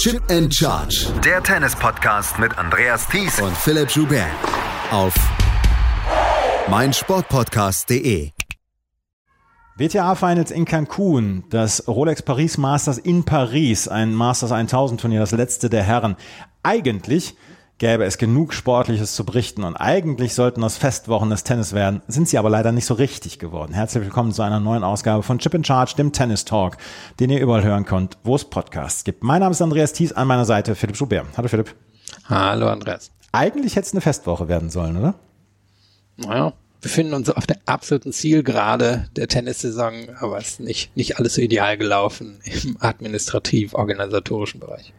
Chip and Charge. Der Tennis-Podcast mit Andreas Thies und Philipp Joubert. Auf meinsportpodcast.de. WTA Finals in Cancun, das Rolex Paris Masters in Paris, ein Masters 1000 Turnier, das letzte der Herren. Eigentlich gäbe es genug Sportliches zu berichten und eigentlich sollten das Festwochen des Tennis werden, sind sie aber leider nicht so richtig geworden. Herzlich willkommen zu einer neuen Ausgabe von Chip in Charge, dem Tennis Talk, den ihr überall hören könnt, wo es Podcasts gibt. Mein Name ist Andreas Thies, an meiner Seite Philipp Schubert. Hallo Philipp. Hallo Andreas. Eigentlich hätte es eine Festwoche werden sollen, oder? Naja, befinden uns auf der absoluten Zielgerade der Tennissaison, aber es ist nicht, nicht alles so ideal gelaufen im administrativ-organisatorischen Bereich.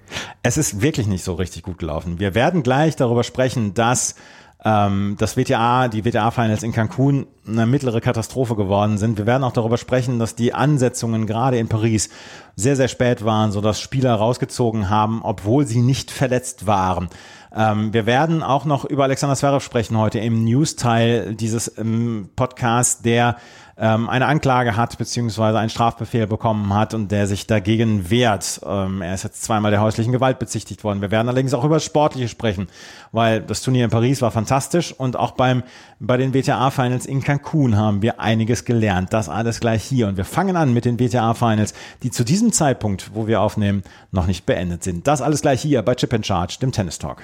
Es ist wirklich nicht so richtig gut gelaufen. Wir werden gleich darüber sprechen, dass ähm, das WTA, die WTA-Finals in Cancun eine mittlere Katastrophe geworden sind. Wir werden auch darüber sprechen, dass die Ansetzungen gerade in Paris sehr, sehr spät waren, sodass Spieler rausgezogen haben, obwohl sie nicht verletzt waren. Ähm, wir werden auch noch über Alexander Zverev sprechen heute im News-Teil dieses ähm, Podcasts, der ähm, eine Anklage hat beziehungsweise einen Strafbefehl bekommen hat und der sich dagegen wehrt. Ähm, er ist jetzt zweimal der häuslichen Gewalt bezichtigt worden. Wir werden allerdings auch über das Sportliche sprechen, weil das Turnier in Paris war fantastisch und auch beim bei den WTA-Finals in Cancun haben wir einiges gelernt. Das alles gleich hier und wir fangen an mit den WTA-Finals, die zu diesem Zeitpunkt, wo wir aufnehmen, noch nicht beendet sind. Das alles gleich hier bei Chip and Charge, dem Tennis Talk.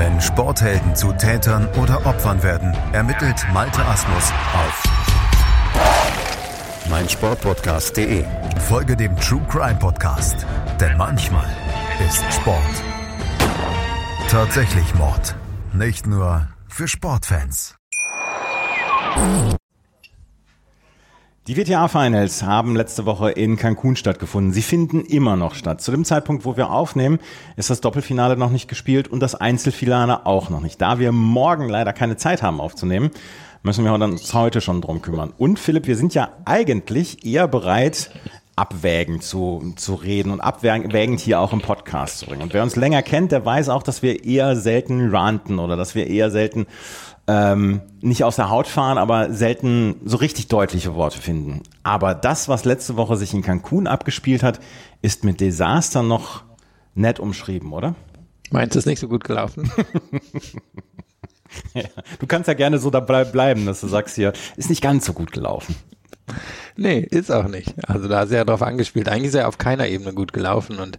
Wenn Sporthelden zu Tätern oder Opfern werden, ermittelt Malte Asmus auf meinsportpodcast.de. Folge dem True Crime Podcast, denn manchmal ist Sport tatsächlich Mord. Nicht nur für Sportfans. Die WTA-Finals haben letzte Woche in Cancun stattgefunden. Sie finden immer noch statt. Zu dem Zeitpunkt, wo wir aufnehmen, ist das Doppelfinale noch nicht gespielt und das Einzelfinale auch noch nicht. Da wir morgen leider keine Zeit haben aufzunehmen, müssen wir uns heute schon drum kümmern. Und Philipp, wir sind ja eigentlich eher bereit, abwägend zu, zu reden und abwägend hier auch im Podcast zu bringen. Und wer uns länger kennt, der weiß auch, dass wir eher selten ranten oder dass wir eher selten ähm, nicht aus der Haut fahren, aber selten so richtig deutliche Worte finden. Aber das, was letzte Woche sich in Cancun abgespielt hat, ist mit Desaster noch nett umschrieben, oder? Meinst du es nicht so gut gelaufen? ja, du kannst ja gerne so dabei bleiben, dass du sagst hier, ist nicht ganz so gut gelaufen. Nee, ist auch nicht. Also da ist er ja drauf angespielt. Eigentlich ist er auf keiner Ebene gut gelaufen und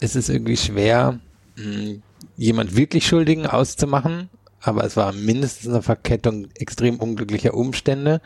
es ist irgendwie schwer, hm, jemand wirklich Schuldigen auszumachen aber es war mindestens eine Verkettung extrem unglücklicher Umstände.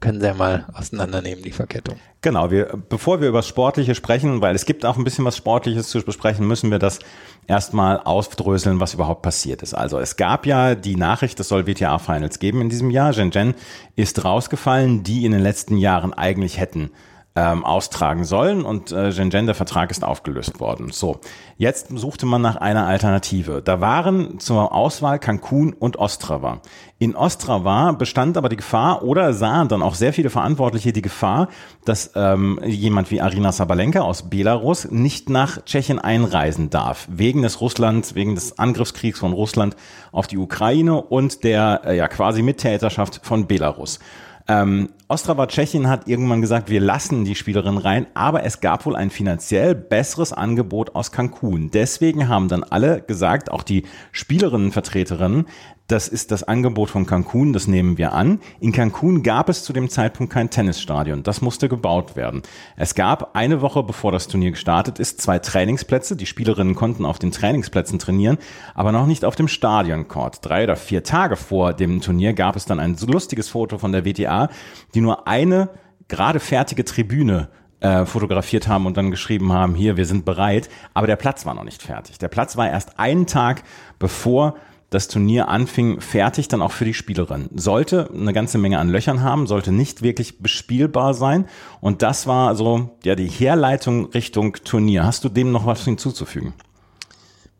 Können Sie ja mal auseinandernehmen, die Verkettung. Genau, wir, bevor wir über das Sportliche sprechen, weil es gibt auch ein bisschen was Sportliches zu besprechen, müssen wir das erstmal ausdröseln, was überhaupt passiert ist. Also es gab ja die Nachricht, es soll WTA-Finals geben in diesem Jahr. Zhen ist rausgefallen, die in den letzten Jahren eigentlich hätten ähm, austragen sollen und äh, Shenzhen, der Vertrag ist aufgelöst worden. So, jetzt suchte man nach einer Alternative. Da waren zur Auswahl Cancun und Ostrava. In Ostrava bestand aber die Gefahr oder sahen dann auch sehr viele Verantwortliche die Gefahr, dass ähm, jemand wie Arina Sabalenka aus Belarus nicht nach Tschechien einreisen darf, wegen des Russlands, wegen des Angriffskriegs von Russland auf die Ukraine und der äh, ja quasi Mittäterschaft von Belarus. Ähm, Ostrava Tschechien hat irgendwann gesagt, wir lassen die Spielerin rein, aber es gab wohl ein finanziell besseres Angebot aus Cancun. Deswegen haben dann alle gesagt, auch die Spielerinnenvertreterinnen, das ist das Angebot von Cancun, das nehmen wir an. In Cancun gab es zu dem Zeitpunkt kein Tennisstadion. Das musste gebaut werden. Es gab eine Woche bevor das Turnier gestartet ist, zwei Trainingsplätze. Die Spielerinnen konnten auf den Trainingsplätzen trainieren, aber noch nicht auf dem Stadioncourt. Drei oder vier Tage vor dem Turnier gab es dann ein lustiges Foto von der WTA, die nur eine gerade fertige Tribüne äh, fotografiert haben und dann geschrieben haben, hier, wir sind bereit. Aber der Platz war noch nicht fertig. Der Platz war erst einen Tag bevor das Turnier anfing, fertig dann auch für die Spielerin. Sollte eine ganze Menge an Löchern haben, sollte nicht wirklich bespielbar sein. Und das war so ja die Herleitung Richtung Turnier. Hast du dem noch was hinzuzufügen?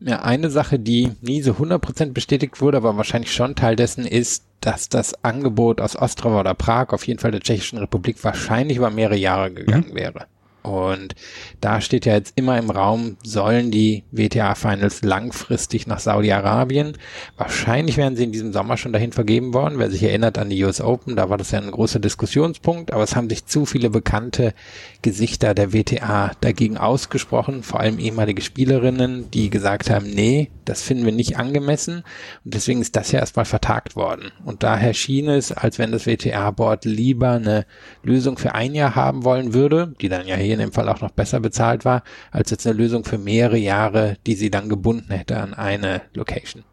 Ja, eine Sache, die nie so 100% bestätigt wurde, aber wahrscheinlich schon Teil dessen ist, dass das Angebot aus Ostrava oder Prag, auf jeden Fall der Tschechischen Republik, wahrscheinlich über mehrere Jahre gegangen mhm. wäre. Und da steht ja jetzt immer im Raum, sollen die WTA-Finals langfristig nach Saudi-Arabien? Wahrscheinlich werden sie in diesem Sommer schon dahin vergeben worden. Wer sich erinnert an die US Open, da war das ja ein großer Diskussionspunkt, aber es haben sich zu viele bekannte Gesichter der WTA dagegen ausgesprochen, vor allem ehemalige Spielerinnen, die gesagt haben, nee, das finden wir nicht angemessen. Und deswegen ist das ja erstmal vertagt worden. Und daher schien es, als wenn das WTA-Board lieber eine Lösung für ein Jahr haben wollen würde, die dann ja hier in dem Fall auch noch besser bezahlt war, als jetzt eine Lösung für mehrere Jahre, die sie dann gebunden hätte an eine Location.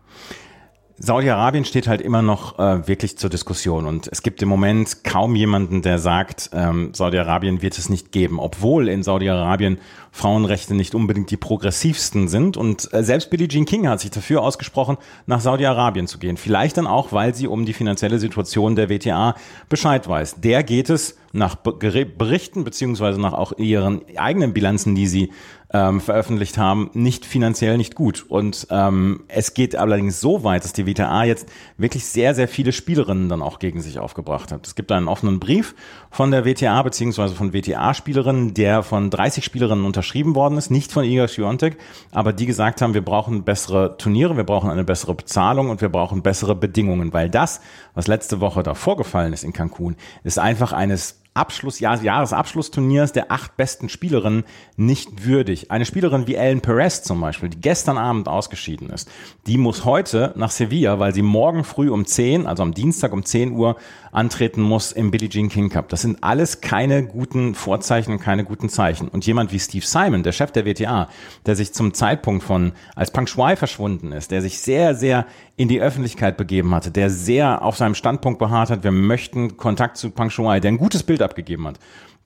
Saudi-Arabien steht halt immer noch äh, wirklich zur Diskussion und es gibt im Moment kaum jemanden, der sagt, ähm, Saudi-Arabien wird es nicht geben, obwohl in Saudi-Arabien Frauenrechte nicht unbedingt die progressivsten sind und äh, selbst Billie Jean King hat sich dafür ausgesprochen, nach Saudi-Arabien zu gehen. Vielleicht dann auch, weil sie um die finanzielle Situation der WTA Bescheid weiß. Der geht es nach Berichten beziehungsweise nach auch ihren eigenen Bilanzen, die sie ähm, veröffentlicht haben, nicht finanziell nicht gut. Und ähm, es geht allerdings so weit, dass die WTA jetzt wirklich sehr, sehr viele Spielerinnen dann auch gegen sich aufgebracht hat. Es gibt einen offenen Brief von der WTA beziehungsweise von WTA-Spielerinnen, der von 30 Spielerinnen unterschrieben worden ist, nicht von Iga Swiatek, aber die gesagt haben, wir brauchen bessere Turniere, wir brauchen eine bessere Bezahlung und wir brauchen bessere Bedingungen, weil das, was letzte Woche da vorgefallen ist in Cancun, ist einfach eines Abschluss, Jahresabschlussturniers der acht besten Spielerinnen nicht würdig. Eine Spielerin wie Ellen Perez zum Beispiel, die gestern Abend ausgeschieden ist, die muss heute nach Sevilla, weil sie morgen früh um 10, also am Dienstag um 10 Uhr antreten muss im Billie Jean King Cup. Das sind alles keine guten Vorzeichen und keine guten Zeichen. Und jemand wie Steve Simon, der Chef der WTA, der sich zum Zeitpunkt von, als Pang Shuai verschwunden ist, der sich sehr, sehr in die Öffentlichkeit begeben hatte, der sehr auf seinem Standpunkt beharrt hat, wir möchten Kontakt zu Pang Shuai, der ein gutes Bild abgegeben hat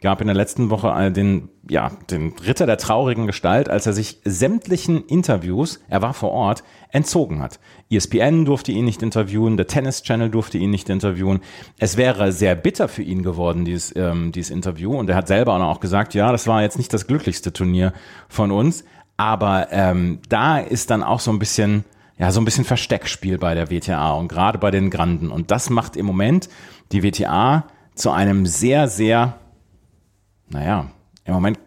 gab in der letzten Woche den, ja, den Ritter der traurigen Gestalt, als er sich sämtlichen Interviews, er war vor Ort, entzogen hat. ESPN durfte ihn nicht interviewen, der Tennis Channel durfte ihn nicht interviewen. Es wäre sehr bitter für ihn geworden, dieses, ähm, dieses Interview. Und er hat selber auch gesagt, ja, das war jetzt nicht das glücklichste Turnier von uns. Aber ähm, da ist dann auch so ein bisschen, ja, so ein bisschen Versteckspiel bei der WTA und gerade bei den Granden. Und das macht im Moment die WTA zu einem sehr, sehr naja, im Moment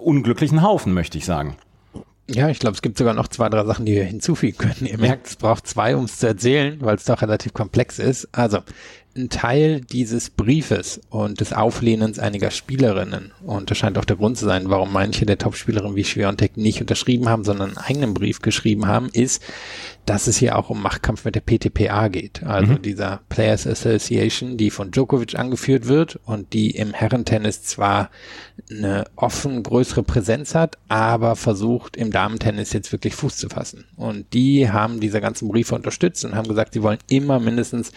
unglücklichen Haufen, möchte ich sagen. Ja, ich glaube, es gibt sogar noch zwei, drei Sachen, die wir hinzufügen können. Ihr merkt, es braucht zwei, um es zu erzählen, weil es doch relativ komplex ist. Also, ein Teil dieses Briefes und des Auflehnens einiger Spielerinnen, und das scheint auch der Grund zu sein, warum manche der Topspielerinnen wie Schwiontek nicht unterschrieben haben, sondern einen eigenen Brief geschrieben haben, ist, dass es hier auch um Machtkampf mit der PTPA geht, also mhm. dieser Players Association, die von Djokovic angeführt wird und die im Herrentennis zwar eine offen größere Präsenz hat, aber versucht im Damentennis jetzt wirklich Fuß zu fassen. Und die haben diese ganzen Briefe unterstützt und haben gesagt, sie wollen immer mindestens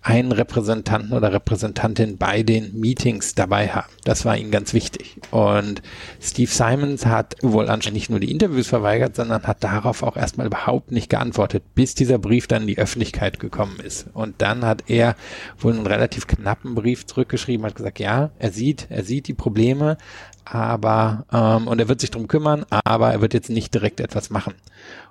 einen Repräsentanten oder Repräsentantin bei den Meetings dabei haben. Das war ihnen ganz wichtig. Und Steve Simons hat wohl anscheinend nicht nur die Interviews verweigert, sondern hat darauf auch erstmal überhaupt nicht geantwortet geantwortet, bis dieser Brief dann in die Öffentlichkeit gekommen ist. Und dann hat er wohl einen relativ knappen Brief zurückgeschrieben, hat gesagt, ja, er sieht, er sieht die Probleme, aber ähm, und er wird sich drum kümmern, aber er wird jetzt nicht direkt etwas machen.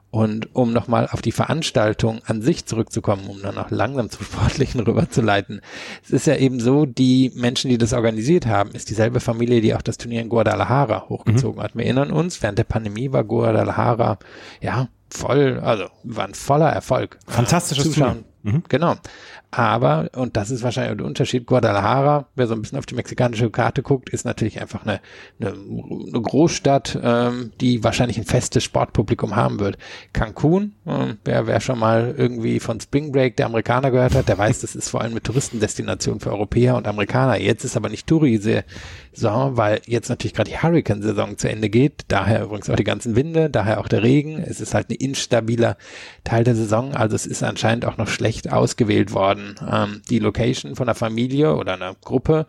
Und um nochmal auf die Veranstaltung an sich zurückzukommen, um dann auch langsam zum Sportlichen rüberzuleiten. Es ist ja eben so, die Menschen, die das organisiert haben, ist dieselbe Familie, die auch das Turnier in Guadalajara hochgezogen mhm. hat. Wir erinnern uns, während der Pandemie war Guadalajara, ja, voll, also war ein voller Erfolg. Fantastisches Zuschauen. Mhm. Genau. Aber, und das ist wahrscheinlich der Unterschied, Guadalajara, wer so ein bisschen auf die mexikanische Karte guckt, ist natürlich einfach eine, eine, eine Großstadt, ähm, die wahrscheinlich ein festes Sportpublikum haben wird. Cancun, äh, wer, wer schon mal irgendwie von Spring Break der Amerikaner gehört hat, der weiß, das ist vor allem eine Touristendestination für Europäer und Amerikaner. Jetzt ist aber nicht Touri-Saison, weil jetzt natürlich gerade die Hurricane-Saison zu Ende geht. Daher übrigens auch die ganzen Winde, daher auch der Regen. Es ist halt ein instabiler Teil der Saison, also es ist anscheinend auch noch schlecht ausgewählt worden. Ähm, die Location von einer Familie oder einer Gruppe,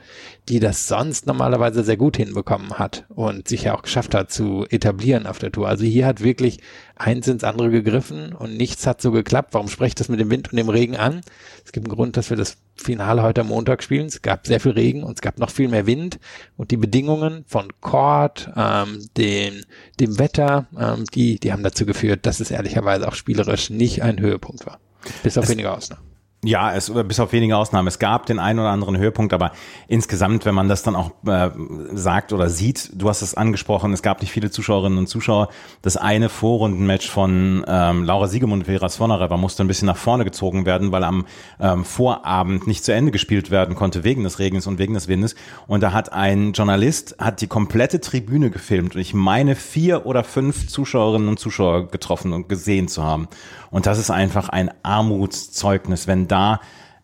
die das sonst normalerweise sehr gut hinbekommen hat und sich ja auch geschafft hat zu etablieren auf der Tour. Also hier hat wirklich eins ins andere gegriffen und nichts hat so geklappt. Warum sprecht das mit dem Wind und dem Regen an? Es gibt einen Grund, dass wir das Finale heute am Montag spielen. Es gab sehr viel Regen und es gab noch viel mehr Wind und die Bedingungen von Court, ähm, dem, dem Wetter, ähm, die, die haben dazu geführt, dass es ehrlicherweise auch spielerisch nicht ein Höhepunkt war. Bis auf Es- wenige Ausnahmen. Ja, es, bis auf wenige Ausnahmen. Es gab den einen oder anderen Höhepunkt, aber insgesamt, wenn man das dann auch äh, sagt oder sieht, du hast es angesprochen, es gab nicht viele Zuschauerinnen und Zuschauer. Das eine Vorrundenmatch von ähm, Laura Siegemund und Vera Svonareva musste ein bisschen nach vorne gezogen werden, weil am ähm, Vorabend nicht zu Ende gespielt werden konnte wegen des Regens und wegen des Windes. Und da hat ein Journalist hat die komplette Tribüne gefilmt und ich meine vier oder fünf Zuschauerinnen und Zuschauer getroffen und gesehen zu haben. Und das ist einfach ein Armutszeugnis, wenn da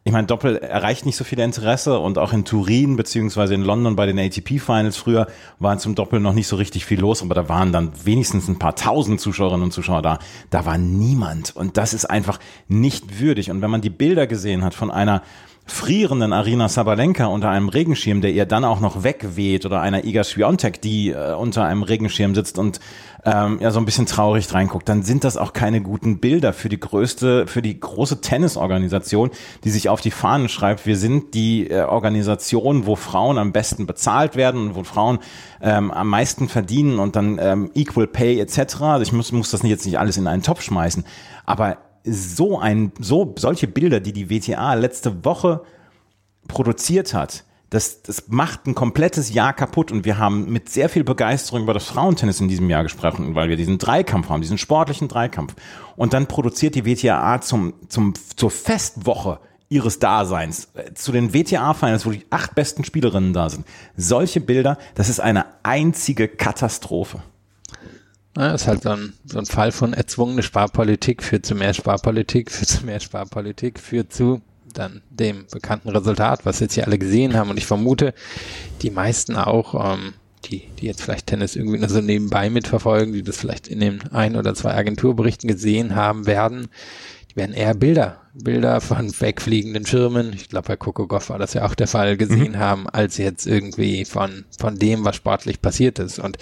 ich meine, Doppel erreicht nicht so viel Interesse und auch in Turin beziehungsweise in London bei den ATP Finals früher war zum Doppel noch nicht so richtig viel los, aber da waren dann wenigstens ein paar tausend Zuschauerinnen und Zuschauer da. Da war niemand und das ist einfach nicht würdig. Und wenn man die Bilder gesehen hat von einer frierenden Arina Sabalenka unter einem Regenschirm, der ihr dann auch noch wegweht oder einer Iga Swiatek, die äh, unter einem Regenschirm sitzt und ähm, ja so ein bisschen traurig reinguckt, dann sind das auch keine guten Bilder für die größte, für die große Tennisorganisation, die sich auf die Fahnen schreibt, wir sind die äh, Organisation, wo Frauen am besten bezahlt werden und wo Frauen ähm, am meisten verdienen und dann ähm, Equal Pay etc. Also ich muss, muss das jetzt nicht alles in einen Topf schmeißen, aber so ein, so solche Bilder, die die WTA letzte Woche produziert hat, das, das macht ein komplettes Jahr kaputt und wir haben mit sehr viel Begeisterung über das Frauentennis in diesem Jahr gesprochen, weil wir diesen Dreikampf haben, diesen sportlichen Dreikampf. Und dann produziert die WTA zum, zum, zur Festwoche ihres Daseins, äh, zu den WTA-Finals, wo die acht besten Spielerinnen da sind. Solche Bilder, das ist eine einzige Katastrophe. Ja, ist halt so ein, so ein Fall von erzwungene Sparpolitik führt zu mehr Sparpolitik, führt zu mehr Sparpolitik, führt zu dann dem bekannten Resultat, was jetzt hier alle gesehen haben. Und ich vermute, die meisten auch, ähm, die, die jetzt vielleicht Tennis irgendwie nur so nebenbei mitverfolgen, die das vielleicht in den ein oder zwei Agenturberichten gesehen haben werden, die werden eher Bilder, Bilder von wegfliegenden Schirmen, ich glaube bei Coco Goff war das ja auch der Fall, gesehen haben, als jetzt irgendwie von, von dem, was sportlich passiert ist. Und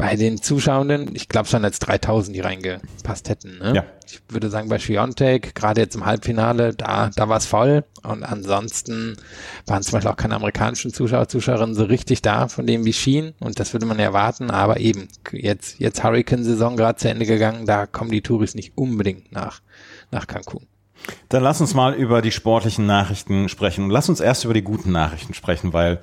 bei den Zuschauenden, ich glaube, es waren jetzt 3000, die reingepasst hätten. Ne? Ja. Ich würde sagen, bei Schwiontek, gerade jetzt im Halbfinale, da, da war es voll. Und ansonsten waren zum Beispiel auch keine amerikanischen Zuschauer, Zuschauerinnen so richtig da, von dem wie schien. Und das würde man erwarten. Aber eben, jetzt, jetzt Hurricane-Saison gerade zu Ende gegangen, da kommen die Touris nicht unbedingt nach, nach Cancun. Dann lass uns mal über die sportlichen Nachrichten sprechen. Und lass uns erst über die guten Nachrichten sprechen, weil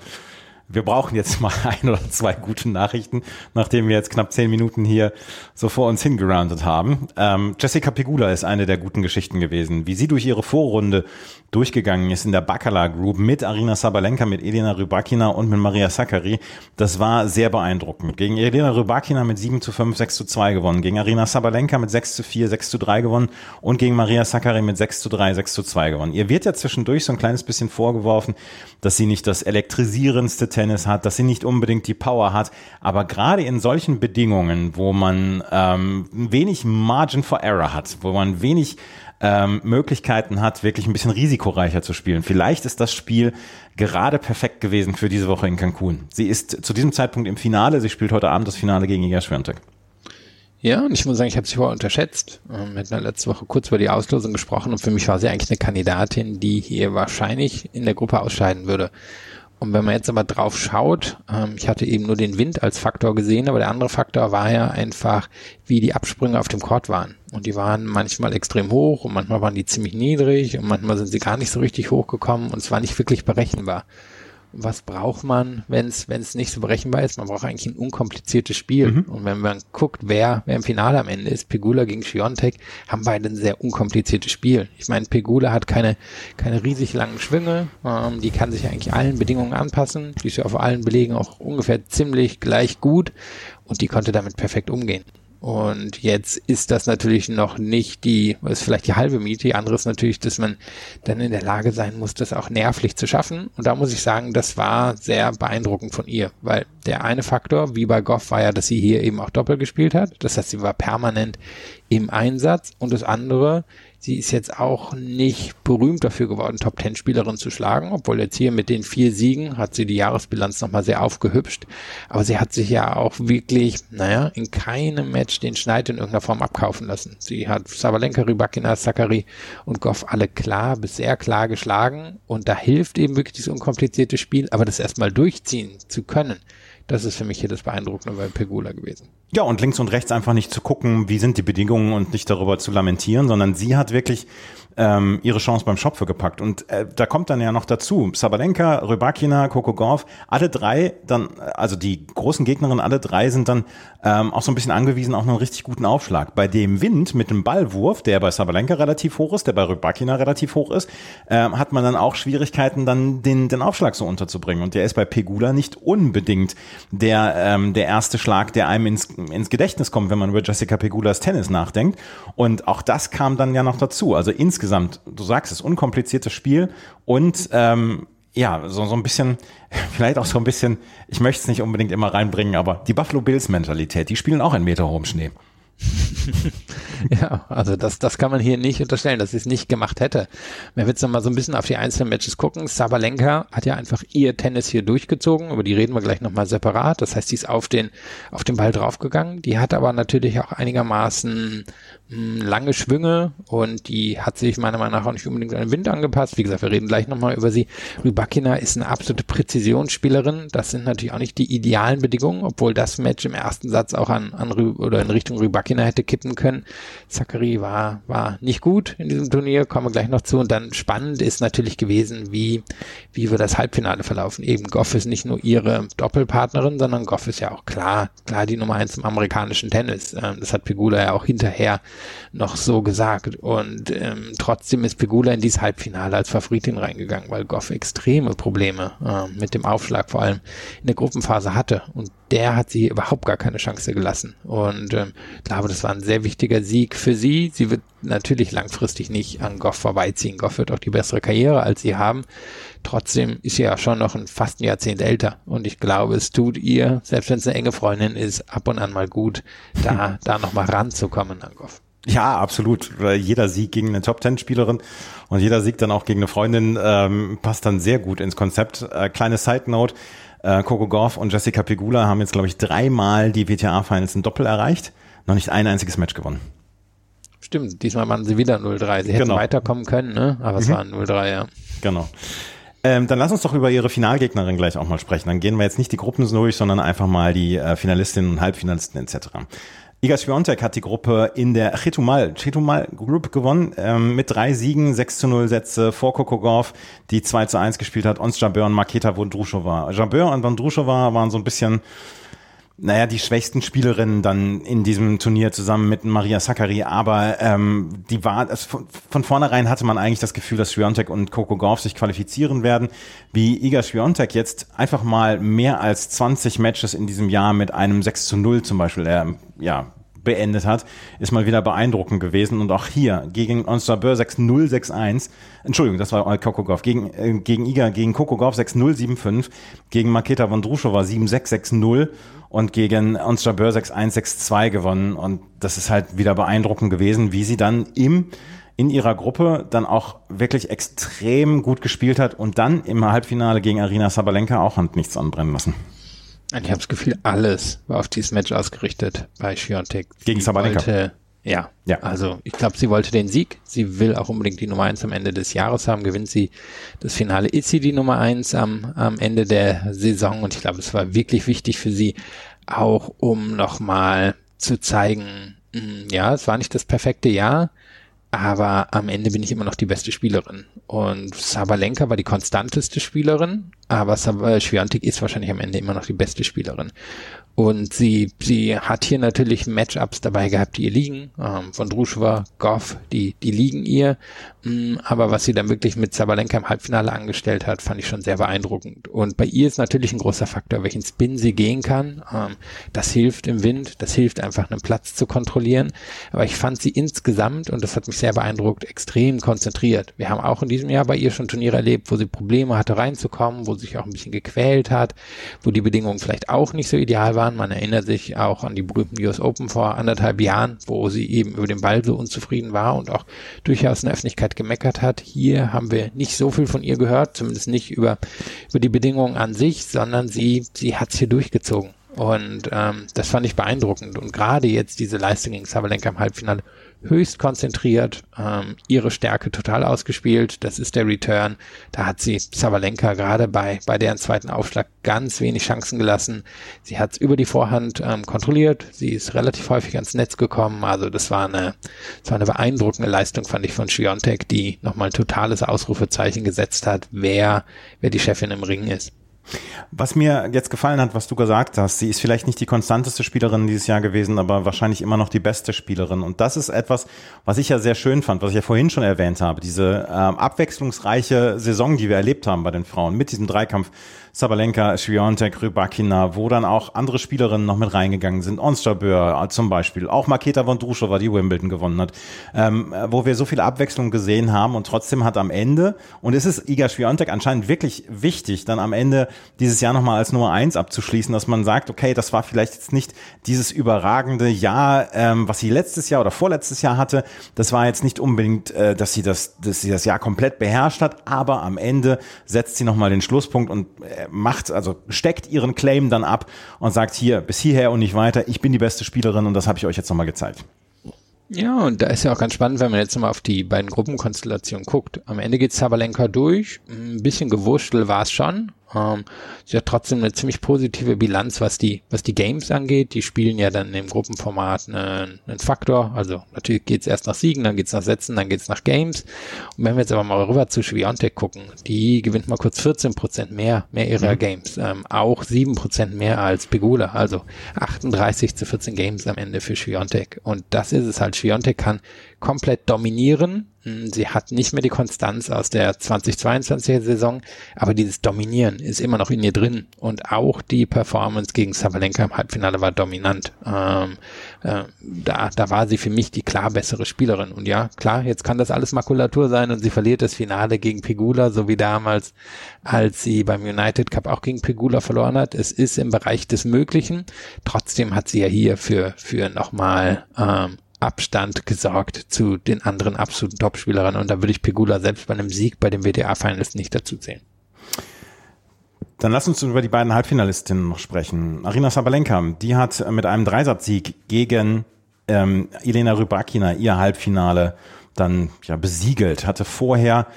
wir brauchen jetzt mal ein oder zwei gute Nachrichten, nachdem wir jetzt knapp zehn Minuten hier so vor uns hingeroundet haben. Ähm, Jessica Pegula ist eine der guten Geschichten gewesen. Wie sie durch ihre Vorrunde durchgegangen ist in der Bacala Group mit Arina Sabalenka, mit Elena Rybakina und mit Maria Sakkari, das war sehr beeindruckend. Gegen Elena Rybakina mit 7 zu 5, 6 zu 2 gewonnen, gegen Arina Sabalenka mit 6 zu 4, 6 zu 3 gewonnen und gegen Maria Sakkari mit 6 zu 3, 6 zu 2 gewonnen. Ihr wird ja zwischendurch so ein kleines bisschen vorgeworfen, dass sie nicht das elektrisierendste Tennis hat, dass sie nicht unbedingt die Power hat, aber gerade in solchen Bedingungen, wo man ähm, wenig Margin for Error hat, wo man wenig ähm, Möglichkeiten hat, wirklich ein bisschen risikoreicher zu spielen. Vielleicht ist das Spiel gerade perfekt gewesen für diese Woche in Cancun. Sie ist zu diesem Zeitpunkt im Finale. Sie spielt heute Abend das Finale gegen Iga Swiatek. Ja, und ich muss sagen, ich habe sie vorher unterschätzt. Ähm, Wir hatten letzte Woche kurz über die Auslosung gesprochen und für mich war sie eigentlich eine Kandidatin, die hier wahrscheinlich in der Gruppe ausscheiden würde. Und wenn man jetzt aber drauf schaut, ähm, ich hatte eben nur den Wind als Faktor gesehen, aber der andere Faktor war ja einfach, wie die Absprünge auf dem Court waren. Und die waren manchmal extrem hoch und manchmal waren die ziemlich niedrig und manchmal sind sie gar nicht so richtig hochgekommen und es war nicht wirklich berechenbar. Was braucht man, wenn es nicht so berechenbar ist? Man braucht eigentlich ein unkompliziertes Spiel. Und wenn man guckt, wer wer im Finale am Ende ist, Pegula gegen Schiontek, haben beide ein sehr unkompliziertes Spiel. Ich meine, Pegula hat keine keine riesig langen Schwünge, ähm, die kann sich eigentlich allen Bedingungen anpassen, die ist ja auf allen Belegen auch ungefähr ziemlich gleich gut und die konnte damit perfekt umgehen. Und jetzt ist das natürlich noch nicht die, ist vielleicht die halbe Miete. Die andere ist natürlich, dass man dann in der Lage sein muss, das auch nervlich zu schaffen. Und da muss ich sagen, das war sehr beeindruckend von ihr, weil der eine Faktor, wie bei Goff, war ja, dass sie hier eben auch Doppel gespielt hat. Das heißt, sie war permanent im Einsatz und das andere, sie ist jetzt auch nicht berühmt dafür geworden, Top Ten Spielerin zu schlagen, obwohl jetzt hier mit den vier Siegen hat sie die Jahresbilanz nochmal sehr aufgehübscht. Aber sie hat sich ja auch wirklich, naja, in keinem Match den Schneid in irgendeiner Form abkaufen lassen. Sie hat Sabalenka, Rybakina, Sakari und Goff alle klar bis sehr klar geschlagen und da hilft eben wirklich dieses unkomplizierte Spiel, aber das erstmal durchziehen zu können das ist für mich hier das Beeindruckende bei Pegula gewesen. Ja, und links und rechts einfach nicht zu gucken, wie sind die Bedingungen und nicht darüber zu lamentieren, sondern sie hat wirklich ähm, ihre Chance beim Schopfe gepackt. Und äh, da kommt dann ja noch dazu, Sabalenka, Rybakina, Coco Golf, alle drei dann, also die großen Gegnerinnen, alle drei sind dann ähm, auch so ein bisschen angewiesen auf einen richtig guten Aufschlag. Bei dem Wind mit dem Ballwurf, der bei Sabalenka relativ hoch ist, der bei Rybakina relativ hoch ist, ähm, hat man dann auch Schwierigkeiten, dann den, den Aufschlag so unterzubringen. Und der ist bei Pegula nicht unbedingt der, ähm, der erste Schlag, der einem ins, ins Gedächtnis kommt, wenn man über Jessica Pegulas Tennis nachdenkt. Und auch das kam dann ja noch dazu. Also insgesamt du sagst es, unkompliziertes Spiel und ähm, ja, so, so ein bisschen, vielleicht auch so ein bisschen, ich möchte es nicht unbedingt immer reinbringen, aber die Buffalo Bills Mentalität, die spielen auch in Meter hohem Schnee. ja, also das, das kann man hier nicht unterstellen, dass sie es nicht gemacht hätte. Wenn wir jetzt nochmal so ein bisschen auf die einzelnen Matches gucken, Sabalenka hat ja einfach ihr Tennis hier durchgezogen, über die reden wir gleich nochmal separat. Das heißt, sie ist auf den, auf den Ball draufgegangen. Die hat aber natürlich auch einigermaßen lange Schwünge und die hat sich meiner Meinung nach auch nicht unbedingt an den Wind angepasst. Wie gesagt, wir reden gleich nochmal über sie. Rybakina ist eine absolute Präzisionsspielerin. Das sind natürlich auch nicht die idealen Bedingungen, obwohl das Match im ersten Satz auch an, an oder in Richtung Rybakina hätte kippen können. Zachary war, war nicht gut in diesem Turnier, kommen wir gleich noch zu. Und dann spannend ist natürlich gewesen, wie, wie wir das Halbfinale verlaufen. Eben Goff ist nicht nur ihre Doppelpartnerin, sondern Goff ist ja auch klar, klar die Nummer eins im amerikanischen Tennis. Ähm, das hat Pegula ja auch hinterher noch so gesagt. Und ähm, trotzdem ist Pegula in dieses Halbfinale als Favoritin reingegangen, weil Goff extreme Probleme äh, mit dem Aufschlag vor allem in der Gruppenphase hatte. Und der hat sie überhaupt gar keine Chance gelassen. Und ähm, ich glaube, das war ein sehr wichtiger Sieg für sie. Sie wird natürlich langfristig nicht an Goff vorbeiziehen. Goff wird auch die bessere Karriere als sie haben. Trotzdem ist sie ja schon noch ein, fast ein Jahrzehnt älter. Und ich glaube, es tut ihr, selbst wenn es eine enge Freundin ist, ab und an mal gut, da, da nochmal ranzukommen an Goff. Ja, absolut. Jeder Sieg gegen eine Top-Ten-Spielerin und jeder Sieg dann auch gegen eine Freundin ähm, passt dann sehr gut ins Konzept. Äh, kleine Side-Note. Äh, Coco Goff und Jessica Pegula haben jetzt, glaube ich, dreimal die WTA-Finals in Doppel erreicht. Noch nicht ein einziges Match gewonnen. Stimmt, diesmal waren sie wieder 0-3. Sie hätten genau. weiterkommen können, ne? aber es mhm. waren 0-3, ja. Genau. Ähm, dann lass uns doch über ihre Finalgegnerin gleich auch mal sprechen. Dann gehen wir jetzt nicht die Gruppen durch, sondern einfach mal die äh, Finalistinnen und Halbfinalisten etc. Iga Swiatek hat die Gruppe in der Chetumal, Chetumal Group gewonnen, ähm, mit drei Siegen, 6 zu 0 Sätze vor Coco Gauff, die 2 zu 1 gespielt hat, Ons Jabeur und Maketa Vondrushova. Jabeur und Vondrushova waren so ein bisschen naja, die schwächsten Spielerinnen dann in diesem Turnier zusammen mit Maria Sakkari, aber ähm, die war, also von, von vornherein hatte man eigentlich das Gefühl, dass Sviontek und Coco Gauff sich qualifizieren werden. Wie Iga Sviontek jetzt einfach mal mehr als 20 Matches in diesem Jahr mit einem 6 zu 0 zum Beispiel, äh, ja, beendet hat, ist mal wieder beeindruckend gewesen. Und auch hier gegen Onstabeur 6-0, 6-1, Entschuldigung, das war Coco Golf, gegen, äh, gegen Iga, gegen Coco Golf 6-0, 7-5, gegen Maketa Vondrushova 7-6, 6-0 und gegen Onstabeur 6-1, 6-2 gewonnen. Und das ist halt wieder beeindruckend gewesen, wie sie dann im in ihrer Gruppe dann auch wirklich extrem gut gespielt hat und dann im Halbfinale gegen Arina Sabalenka auch hat nichts anbrennen lassen. Ich habe das Gefühl, alles war auf dieses Match ausgerichtet bei Schiontek. Gegen Sabalenka. Ja, ja, also ich glaube, sie wollte den Sieg. Sie will auch unbedingt die Nummer eins am Ende des Jahres haben. Gewinnt sie das Finale, ist sie die Nummer eins am, am Ende der Saison. Und ich glaube, es war wirklich wichtig für sie, auch um nochmal zu zeigen, hm, ja, es war nicht das perfekte Jahr, aber am Ende bin ich immer noch die beste Spielerin. Und Sabalenka war die konstanteste Spielerin, aber Schwiontek ist wahrscheinlich am Ende immer noch die beste Spielerin. Und sie, sie hat hier natürlich Matchups dabei gehabt, die ihr liegen. Ähm, von Druschwa, Goff, die, die liegen ihr. Mm, aber was sie dann wirklich mit Sabalenka im Halbfinale angestellt hat, fand ich schon sehr beeindruckend. Und bei ihr ist natürlich ein großer Faktor, welchen Spin sie gehen kann. Ähm, das hilft im Wind, das hilft einfach, einen Platz zu kontrollieren. Aber ich fand sie insgesamt, und das hat mich sehr beeindruckt, extrem konzentriert. Wir haben auch in diesem Jahr bei ihr schon Turniere erlebt, wo sie Probleme hatte reinzukommen, wo sie sich auch ein bisschen gequält hat, wo die Bedingungen vielleicht auch nicht so ideal waren waren. Man erinnert sich auch an die berühmten US Open vor anderthalb Jahren, wo sie eben über den Ball so unzufrieden war und auch durchaus in der Öffentlichkeit gemeckert hat. Hier haben wir nicht so viel von ihr gehört, zumindest nicht über, über die Bedingungen an sich, sondern sie, sie hat es hier durchgezogen. Und ähm, das fand ich beeindruckend. Und gerade jetzt diese Leistung gegen Sabalenka im Halbfinale höchst konzentriert, ähm, ihre Stärke total ausgespielt. Das ist der Return. Da hat sie Sabalenka gerade bei, bei deren zweiten Aufschlag ganz wenig Chancen gelassen. Sie hat es über die Vorhand ähm, kontrolliert. Sie ist relativ häufig ans Netz gekommen. Also das war eine, das war eine beeindruckende Leistung, fand ich, von Schwiontek, die nochmal ein totales Ausrufezeichen gesetzt hat, wer, wer die Chefin im Ring ist. Was mir jetzt gefallen hat, was du gesagt hast, sie ist vielleicht nicht die konstanteste Spielerin dieses Jahr gewesen, aber wahrscheinlich immer noch die beste Spielerin. Und das ist etwas, was ich ja sehr schön fand, was ich ja vorhin schon erwähnt habe. Diese ähm, abwechslungsreiche Saison, die wir erlebt haben bei den Frauen mit diesem Dreikampf Sabalenka, Sviontek, Rybakina, wo dann auch andere Spielerinnen noch mit reingegangen sind. Onstabeur äh, zum Beispiel, auch Maketa Vondrushova, die Wimbledon gewonnen hat, ähm, wo wir so viel Abwechslung gesehen haben und trotzdem hat am Ende, und es ist Iga Sviontek anscheinend wirklich wichtig, dann am Ende dieses Jahr nochmal als Nummer eins abzuschließen, dass man sagt, okay, das war vielleicht jetzt nicht dieses überragende Jahr, ähm, was sie letztes Jahr oder vorletztes Jahr hatte. Das war jetzt nicht unbedingt, äh, dass sie das, dass sie das Jahr komplett beherrscht hat, aber am Ende setzt sie nochmal den Schlusspunkt und äh, macht, also steckt ihren Claim dann ab und sagt hier, bis hierher und nicht weiter, ich bin die beste Spielerin und das habe ich euch jetzt nochmal gezeigt. Ja, und da ist ja auch ganz spannend, wenn man jetzt mal auf die beiden Gruppenkonstellationen guckt. Am Ende geht Sabalenka durch, ein bisschen gewurschtel war es schon, ähm, sie hat trotzdem eine ziemlich positive Bilanz, was die, was die Games angeht. Die spielen ja dann im Gruppenformat einen, einen Faktor. Also natürlich geht's erst nach Siegen, dann geht's nach Sätzen, dann geht's nach Games. Und wenn wir jetzt aber mal rüber zu Schwiontek gucken, die gewinnt mal kurz 14 Prozent mehr, mehr ihrer mhm. Games. Ähm, auch 7 Prozent mehr als Pegula. Also 38 zu 14 Games am Ende für Schwiontek. Und das ist es halt. Schwiontek kann komplett dominieren. Hm, sie hat nicht mehr die Konstanz aus der 2022er Saison, aber dieses Dominieren ist immer noch in ihr drin. Und auch die Performance gegen Sabalenka im Halbfinale war dominant. Ähm, äh, da, da war sie für mich die klar bessere Spielerin. Und ja, klar, jetzt kann das alles Makulatur sein und sie verliert das Finale gegen Pegula, so wie damals, als sie beim United Cup auch gegen Pegula verloren hat. Es ist im Bereich des Möglichen. Trotzdem hat sie ja hier für, für nochmal ähm, Abstand gesorgt zu den anderen absoluten Topspielerinnen und da würde ich Pegula selbst bei einem Sieg bei dem WTA-Finals nicht dazu zählen. Dann lass uns über die beiden Halbfinalistinnen noch sprechen. Arina Sabalenka, die hat mit einem Dreisatzsieg gegen ähm, Elena Rybakina ihr Halbfinale dann ja besiegelt, hatte vorher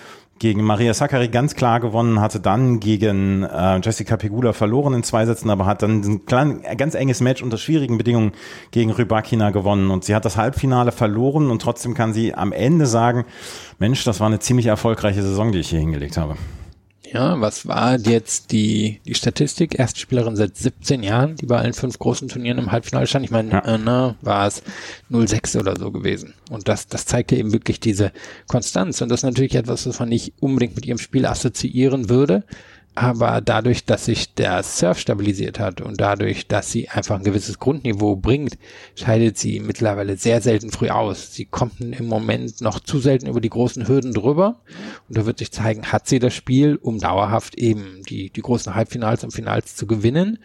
gegen Maria Sakkari ganz klar gewonnen, hatte dann gegen äh, Jessica Pegula verloren in zwei Sätzen, aber hat dann ein klein, ganz enges Match unter schwierigen Bedingungen gegen Rybakina gewonnen und sie hat das Halbfinale verloren und trotzdem kann sie am Ende sagen, Mensch, das war eine ziemlich erfolgreiche Saison, die ich hier hingelegt habe. Ja, was war jetzt die, die Statistik? Erste Spielerin seit 17 Jahren, die bei allen fünf großen Turnieren im Halbfinale stand. Ich meine, ja. äh, na, war es 0,6 oder so gewesen. Und das, das zeigt ja eben wirklich diese Konstanz. Und das ist natürlich etwas, was man nicht unbedingt mit ihrem Spiel assoziieren würde aber dadurch, dass sich der Surf stabilisiert hat und dadurch, dass sie einfach ein gewisses Grundniveau bringt, scheidet sie mittlerweile sehr selten früh aus. Sie kommt im Moment noch zu selten über die großen Hürden drüber und da wird sich zeigen, hat sie das Spiel, um dauerhaft eben die, die großen Halbfinals und Finals zu gewinnen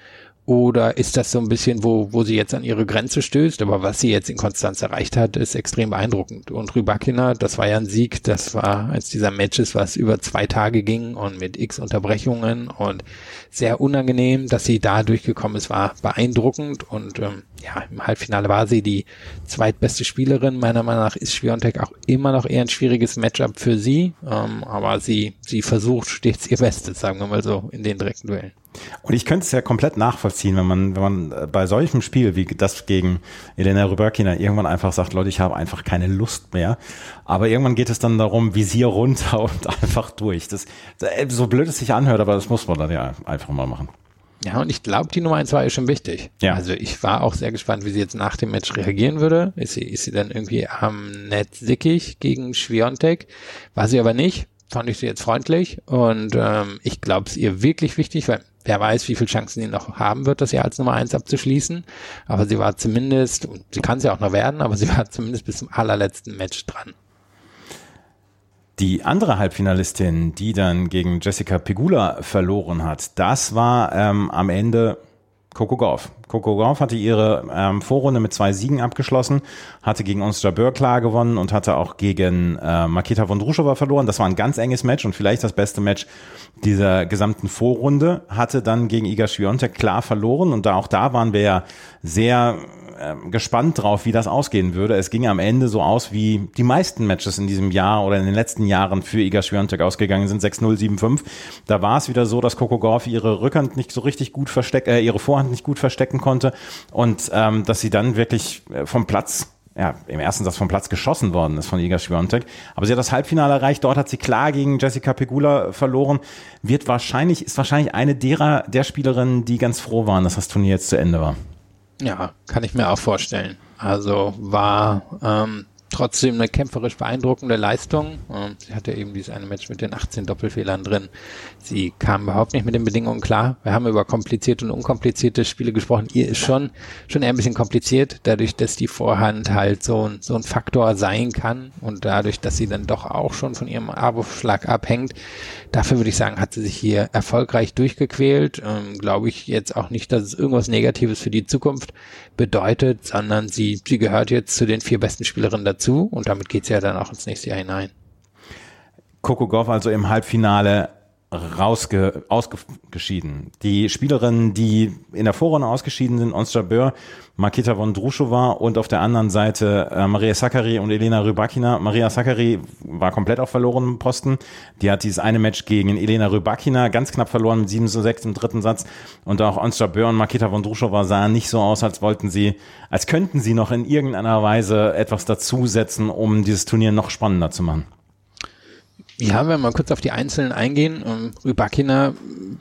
oder ist das so ein bisschen, wo, wo sie jetzt an ihre Grenze stößt? Aber was sie jetzt in Konstanz erreicht hat, ist extrem beeindruckend. Und Rybakina, das war ja ein Sieg, das war eins dieser Matches, was über zwei Tage ging und mit x Unterbrechungen und sehr unangenehm, dass sie da durchgekommen ist, war beeindruckend. Und ähm, ja, im Halbfinale war sie die zweitbeste Spielerin. Meiner Meinung nach ist Schwiontek auch immer noch eher ein schwieriges Matchup für sie. Ähm, aber sie, sie versucht stets ihr Bestes, sagen wir mal so, in den direkten Duellen. Und ich könnte es ja komplett nachvollziehen, wenn man, wenn man äh, bei solchem Spiel wie das gegen Elena Rybakina irgendwann einfach sagt, Leute, ich habe einfach keine Lust mehr. Aber irgendwann geht es dann darum, Visier runter und einfach durch. Das, äh, so blöd es sich anhört, aber das muss man dann ja einfach mal machen. Ja, und ich glaube, die Nummer eins war ja schon wichtig. Ja. Also ich war auch sehr gespannt, wie sie jetzt nach dem Match reagieren würde. Ist sie, ist sie dann irgendwie am Netz sickig gegen Schwiontek? War sie aber nicht. Fand ich sie jetzt freundlich. Und ähm, ich glaube, es ihr wirklich wichtig, weil wer weiß, wie viele Chancen sie noch haben wird, das Jahr als Nummer eins abzuschließen. Aber sie war zumindest, und sie kann es ja auch noch werden, aber sie war zumindest bis zum allerletzten Match dran. Die andere Halbfinalistin, die dann gegen Jessica Pegula verloren hat, das war ähm, am Ende Coco Gauff. Coco Gauff hatte ihre ähm, Vorrunde mit zwei Siegen abgeschlossen, hatte gegen uns Jabeur klar gewonnen und hatte auch gegen äh, Makita Vondrushova verloren. Das war ein ganz enges Match und vielleicht das beste Match dieser gesamten Vorrunde. Hatte dann gegen Iga Swiatek klar verloren und da auch da waren wir ja sehr äh, gespannt drauf, wie das ausgehen würde. Es ging am Ende so aus, wie die meisten Matches in diesem Jahr oder in den letzten Jahren für Iga Swiatek ausgegangen sind, 6-0, 7-5. Da war es wieder so, dass Coco Gauff ihre Rückhand nicht so richtig gut verstecken, äh, ihre Vorhand nicht gut verstecken konnte und ähm, dass sie dann wirklich äh, vom Platz ja, im ersten Satz vom Platz geschossen worden ist von Iga Swiatek. Aber sie hat das Halbfinale erreicht. Dort hat sie klar gegen Jessica Pegula verloren. Wird wahrscheinlich, ist wahrscheinlich eine derer, der Spielerinnen, die ganz froh waren, dass das Turnier jetzt zu Ende war. Ja, kann ich mir auch vorstellen. Also war ähm, trotzdem eine kämpferisch beeindruckende Leistung. Ähm, sie hatte eben dieses eine Match mit den 18 Doppelfehlern drin. Sie kam überhaupt nicht mit den Bedingungen klar. Wir haben über komplizierte und unkomplizierte Spiele gesprochen. Ihr ist schon, schon eher ein bisschen kompliziert, dadurch, dass die Vorhand halt so ein, so ein Faktor sein kann und dadurch, dass sie dann doch auch schon von ihrem Abwurfschlag abhängt. Dafür würde ich sagen, hat sie sich hier erfolgreich durchgequält. Ähm, Glaube ich jetzt auch nicht, dass es irgendwas Negatives für die Zukunft bedeutet, sondern sie, sie gehört jetzt zu den vier besten Spielerinnen dazu dazu und damit geht es ja dann auch ins nächste Jahr hinein. Coco Goff also im Halbfinale rausge ausgeschieden. Die Spielerinnen, die in der Vorrunde ausgeschieden sind, Ons Jabeur, Makita Vondrushova und auf der anderen Seite äh, Maria Sakkari und Elena Rybakina. Maria Sakkari war komplett auf verlorenem Posten. Die hat dieses eine Match gegen Elena Rybakina ganz knapp verloren mit 7 zu 6 im dritten Satz. Und auch Ons Jabeur und Makita Vondrushova sahen nicht so aus, als wollten sie, als könnten sie noch in irgendeiner Weise etwas dazusetzen, um dieses Turnier noch spannender zu machen. Ja, wenn wir mal kurz auf die Einzelnen eingehen. Ähm, Rybakina,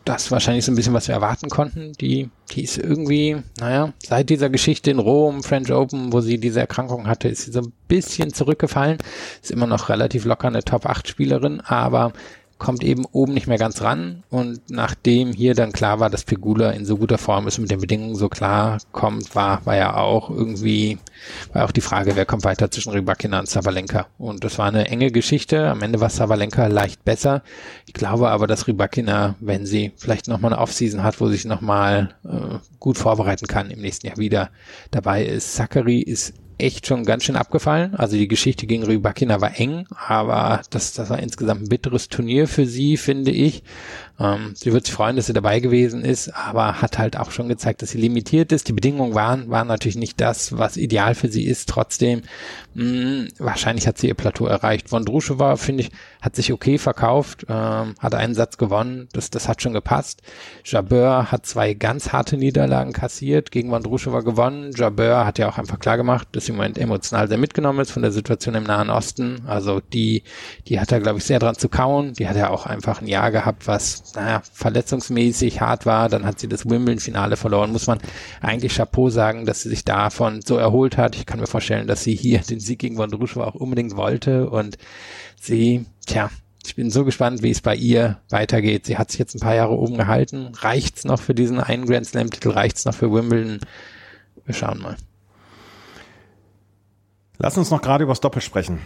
das wahrscheinlich so ein bisschen, was wir erwarten konnten. Die, die ist irgendwie, naja, seit dieser Geschichte in Rom, French Open, wo sie diese Erkrankung hatte, ist sie so ein bisschen zurückgefallen. Ist immer noch relativ locker eine Top-8-Spielerin, aber kommt eben oben nicht mehr ganz ran. Und nachdem hier dann klar war, dass Pegula in so guter Form ist und mit den Bedingungen so klar kommt, war, war ja auch irgendwie, war auch die Frage, wer kommt weiter zwischen Rybakina und Savalenka. Und das war eine enge Geschichte. Am Ende war Savalenka leicht besser. Ich glaube aber, dass Rybakina, wenn sie vielleicht nochmal eine Offseason hat, wo sie sich nochmal äh, gut vorbereiten kann, im nächsten Jahr wieder dabei ist. Zachary ist echt schon ganz schön abgefallen. Also die Geschichte gegen Rybakina war eng, aber das, das war insgesamt ein bitteres Turnier für sie, finde ich. Ähm, sie wird sich freuen, dass sie dabei gewesen ist, aber hat halt auch schon gezeigt, dass sie limitiert ist. Die Bedingungen waren, waren natürlich nicht das, was ideal für sie ist. Trotzdem, mh, mm, wahrscheinlich hat sie ihr Plateau erreicht. Von war, finde ich, hat sich okay verkauft, ähm, hat einen Satz gewonnen. Das, das hat schon gepasst. Jabeur hat zwei ganz harte Niederlagen kassiert, gegen Vondrushova gewonnen. Jabeur hat ja auch einfach klar gemacht, dass sie im Moment emotional sehr mitgenommen ist von der Situation im Nahen Osten. Also die, die hat er, glaube ich, sehr dran zu kauen. Die hat ja auch einfach ein Jahr gehabt, was naja, verletzungsmäßig hart war. Dann hat sie das Wimbledon-Finale verloren. Muss man eigentlich Chapeau sagen, dass sie sich davon so erholt hat. Ich kann mir vorstellen, dass sie hier den Sieg gegen Vondrushova auch unbedingt wollte und sie, tja, ich bin so gespannt, wie es bei ihr weitergeht. Sie hat sich jetzt ein paar Jahre oben gehalten. Reicht's noch für diesen einen Grand Slam Titel? Reicht's noch für Wimbledon? Wir schauen mal. Lass uns noch gerade über das Doppel sprechen.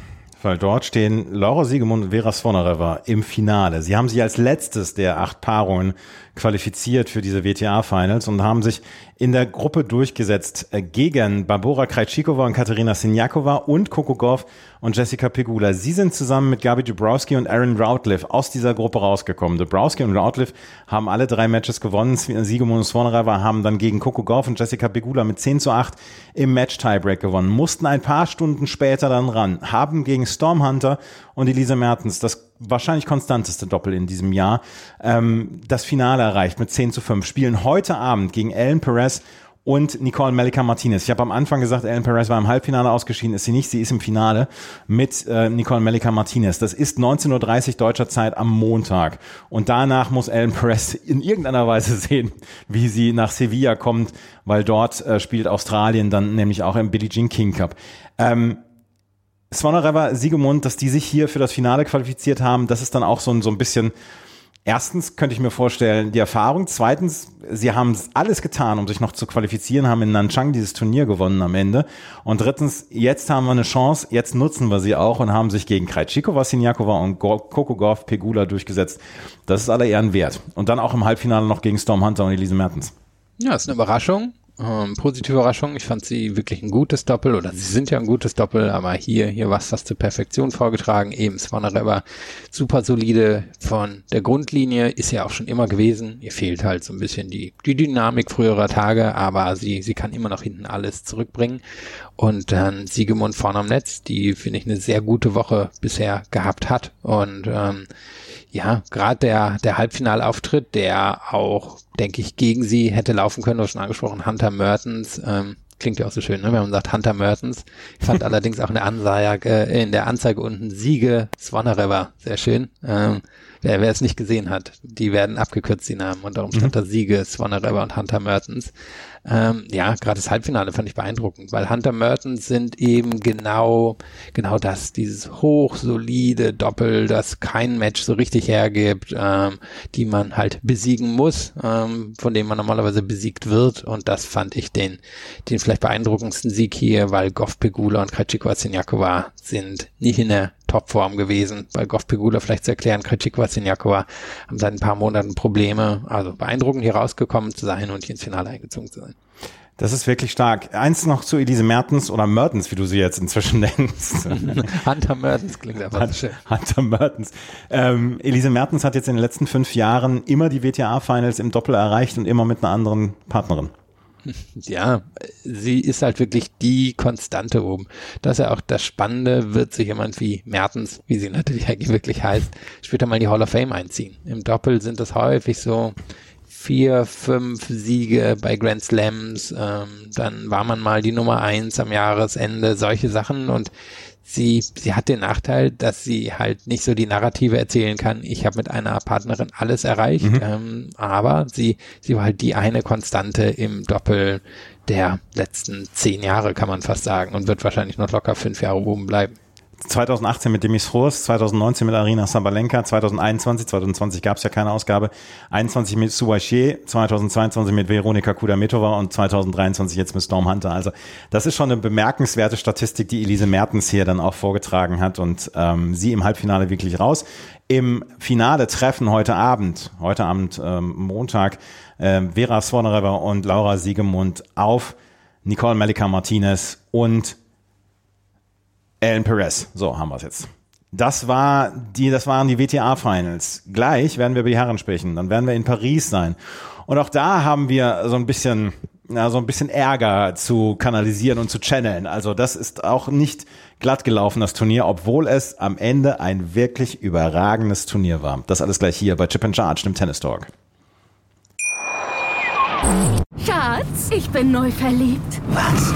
Weil dort stehen Laura Siegemund und Vera Svonareva im Finale. Sie haben sich als letztes der acht Paarungen qualifiziert für diese WTA-Finals und haben sich in der Gruppe durchgesetzt äh, gegen Barbora Krejcikova und Katerina Sinjakova und Coco Gauff und Jessica Pegula. Sie sind zusammen mit Gabi Dubrowski und Aaron Routliff aus dieser Gruppe rausgekommen. Dubrowski und Routliff haben alle drei Matches gewonnen. Siegemund und Svonareva haben dann gegen Coco Gauff und Jessica Pegula mit 10 zu 8 im Match-Tiebreak gewonnen, mussten ein paar Stunden später dann ran, haben gegen Storm Hunter und Elisa Mertens das wahrscheinlich konstanteste Doppel in diesem Jahr, ähm, das Finale erreicht mit 10 zu 5. Spielen heute Abend gegen Ellen Perez und Nicole Melika Martinez. Ich habe am Anfang gesagt, Ellen Perez war im Halbfinale ausgeschieden, ist sie nicht, sie ist im Finale mit äh, Nicole Melika Martinez. Das ist 19.30 Uhr deutscher Zeit am Montag. Und danach muss Ellen Perez in irgendeiner Weise sehen, wie sie nach Sevilla kommt, weil dort äh, spielt Australien dann nämlich auch im Billie Jean King Cup. Ähm, Svonareva, Siegemund, dass die sich hier für das Finale qualifiziert haben, das ist dann auch so ein, so ein bisschen, erstens könnte ich mir vorstellen, die Erfahrung. Zweitens, sie haben alles getan, um sich noch zu qualifizieren, haben in Nanchang dieses Turnier gewonnen am Ende. Und drittens, jetzt haben wir eine Chance, jetzt nutzen wir sie auch und haben sich gegen Krejcikova, Sinjakova und Coco Gauff Pegula durchgesetzt. Das ist aller Ehren wert. Und dann auch im Halbfinale noch gegen Storm Hunter und Elise Mertens. Ja, ist eine Überraschung. Ähm, positive Überraschung. Ich fand sie wirklich ein gutes Doppel oder sie sind ja ein gutes Doppel, aber hier, hier war es fast zur Perfektion vorgetragen. Eben Swanareva super solide von der Grundlinie, ist ja auch schon immer gewesen. Ihr fehlt halt so ein bisschen die, die Dynamik früherer Tage, aber sie, sie kann immer noch hinten alles zurückbringen. Und dann Siegemund vorne am Netz, die finde ich eine sehr gute Woche bisher gehabt hat. Und ähm, ja, gerade der, der Halbfinalauftritt, der auch, denke ich, gegen sie hätte laufen können, du hast schon angesprochen, Hunter Mertens, ähm, klingt ja auch so schön, ne? wenn man sagt Hunter Mertens. Ich fand allerdings auch in der Ansage, äh, in der Anzeige unten Siege Swanareva, sehr schön. Ähm, wer, wer es nicht gesehen hat, die werden abgekürzt, die Namen, und darum stand mhm. da Siege Swanareva und Hunter Mertens. Ähm, ja, gerade das Halbfinale fand ich beeindruckend, weil Hunter Mertens sind eben genau, genau das, dieses hochsolide Doppel, das kein Match so richtig hergibt, ähm, die man halt besiegen muss, ähm, von dem man normalerweise besiegt wird. Und das fand ich den, den vielleicht beeindruckendsten Sieg hier, weil Goff Pegula und Krejcikova Sinjakova sind nicht in der Topform gewesen. Bei Goff Pegula vielleicht zu erklären, Krejcikova Sinjakova haben seit ein paar Monaten Probleme. Also beeindruckend hier rausgekommen zu sein und hier ins Finale eingezogen zu sein. Das ist wirklich stark. Eins noch zu Elise Mertens oder Mertens, wie du sie jetzt inzwischen nennst. Hunter Mertens klingt einfach Hunt, schön. Hunter Mertens. Ähm, Elise Mertens hat jetzt in den letzten fünf Jahren immer die WTA-Finals im Doppel erreicht und immer mit einer anderen Partnerin. Ja, sie ist halt wirklich die Konstante oben. Das ist ja auch das Spannende, wird sich jemand wie Mertens, wie sie natürlich wirklich heißt, später mal in die Hall of Fame einziehen. Im Doppel sind das häufig so vier, fünf Siege bei Grand Slams, ähm, dann war man mal die Nummer eins am Jahresende, solche Sachen und sie, sie hat den Nachteil, dass sie halt nicht so die Narrative erzählen kann, ich habe mit einer Partnerin alles erreicht, mhm. ähm, aber sie, sie war halt die eine Konstante im Doppel der letzten zehn Jahre, kann man fast sagen, und wird wahrscheinlich noch locker fünf Jahre oben bleiben. 2018 mit Demis Roos, 2019 mit Arina Sabalenka, 2021, 2020 gab es ja keine Ausgabe, 21 mit Suwachier, 2022 mit Veronika Kudametova und 2023 jetzt mit Storm Hunter. Also das ist schon eine bemerkenswerte Statistik, die Elise Mertens hier dann auch vorgetragen hat und ähm, sie im Halbfinale wirklich raus. Im Finale treffen heute Abend, heute Abend ähm, Montag, äh, Vera Svonareva und Laura Siegemund auf Nicole Malika Martinez und Alan Perez. So haben wir es jetzt. Das war die, das waren die WTA Finals. Gleich werden wir über die Herren sprechen. Dann werden wir in Paris sein. Und auch da haben wir so ein bisschen, ja, so ein bisschen Ärger zu kanalisieren und zu channeln. Also das ist auch nicht glatt gelaufen, das Turnier, obwohl es am Ende ein wirklich überragendes Turnier war. Das alles gleich hier bei Chip and Charge, dem Tennis Talk. Schatz, ich bin neu verliebt. Was?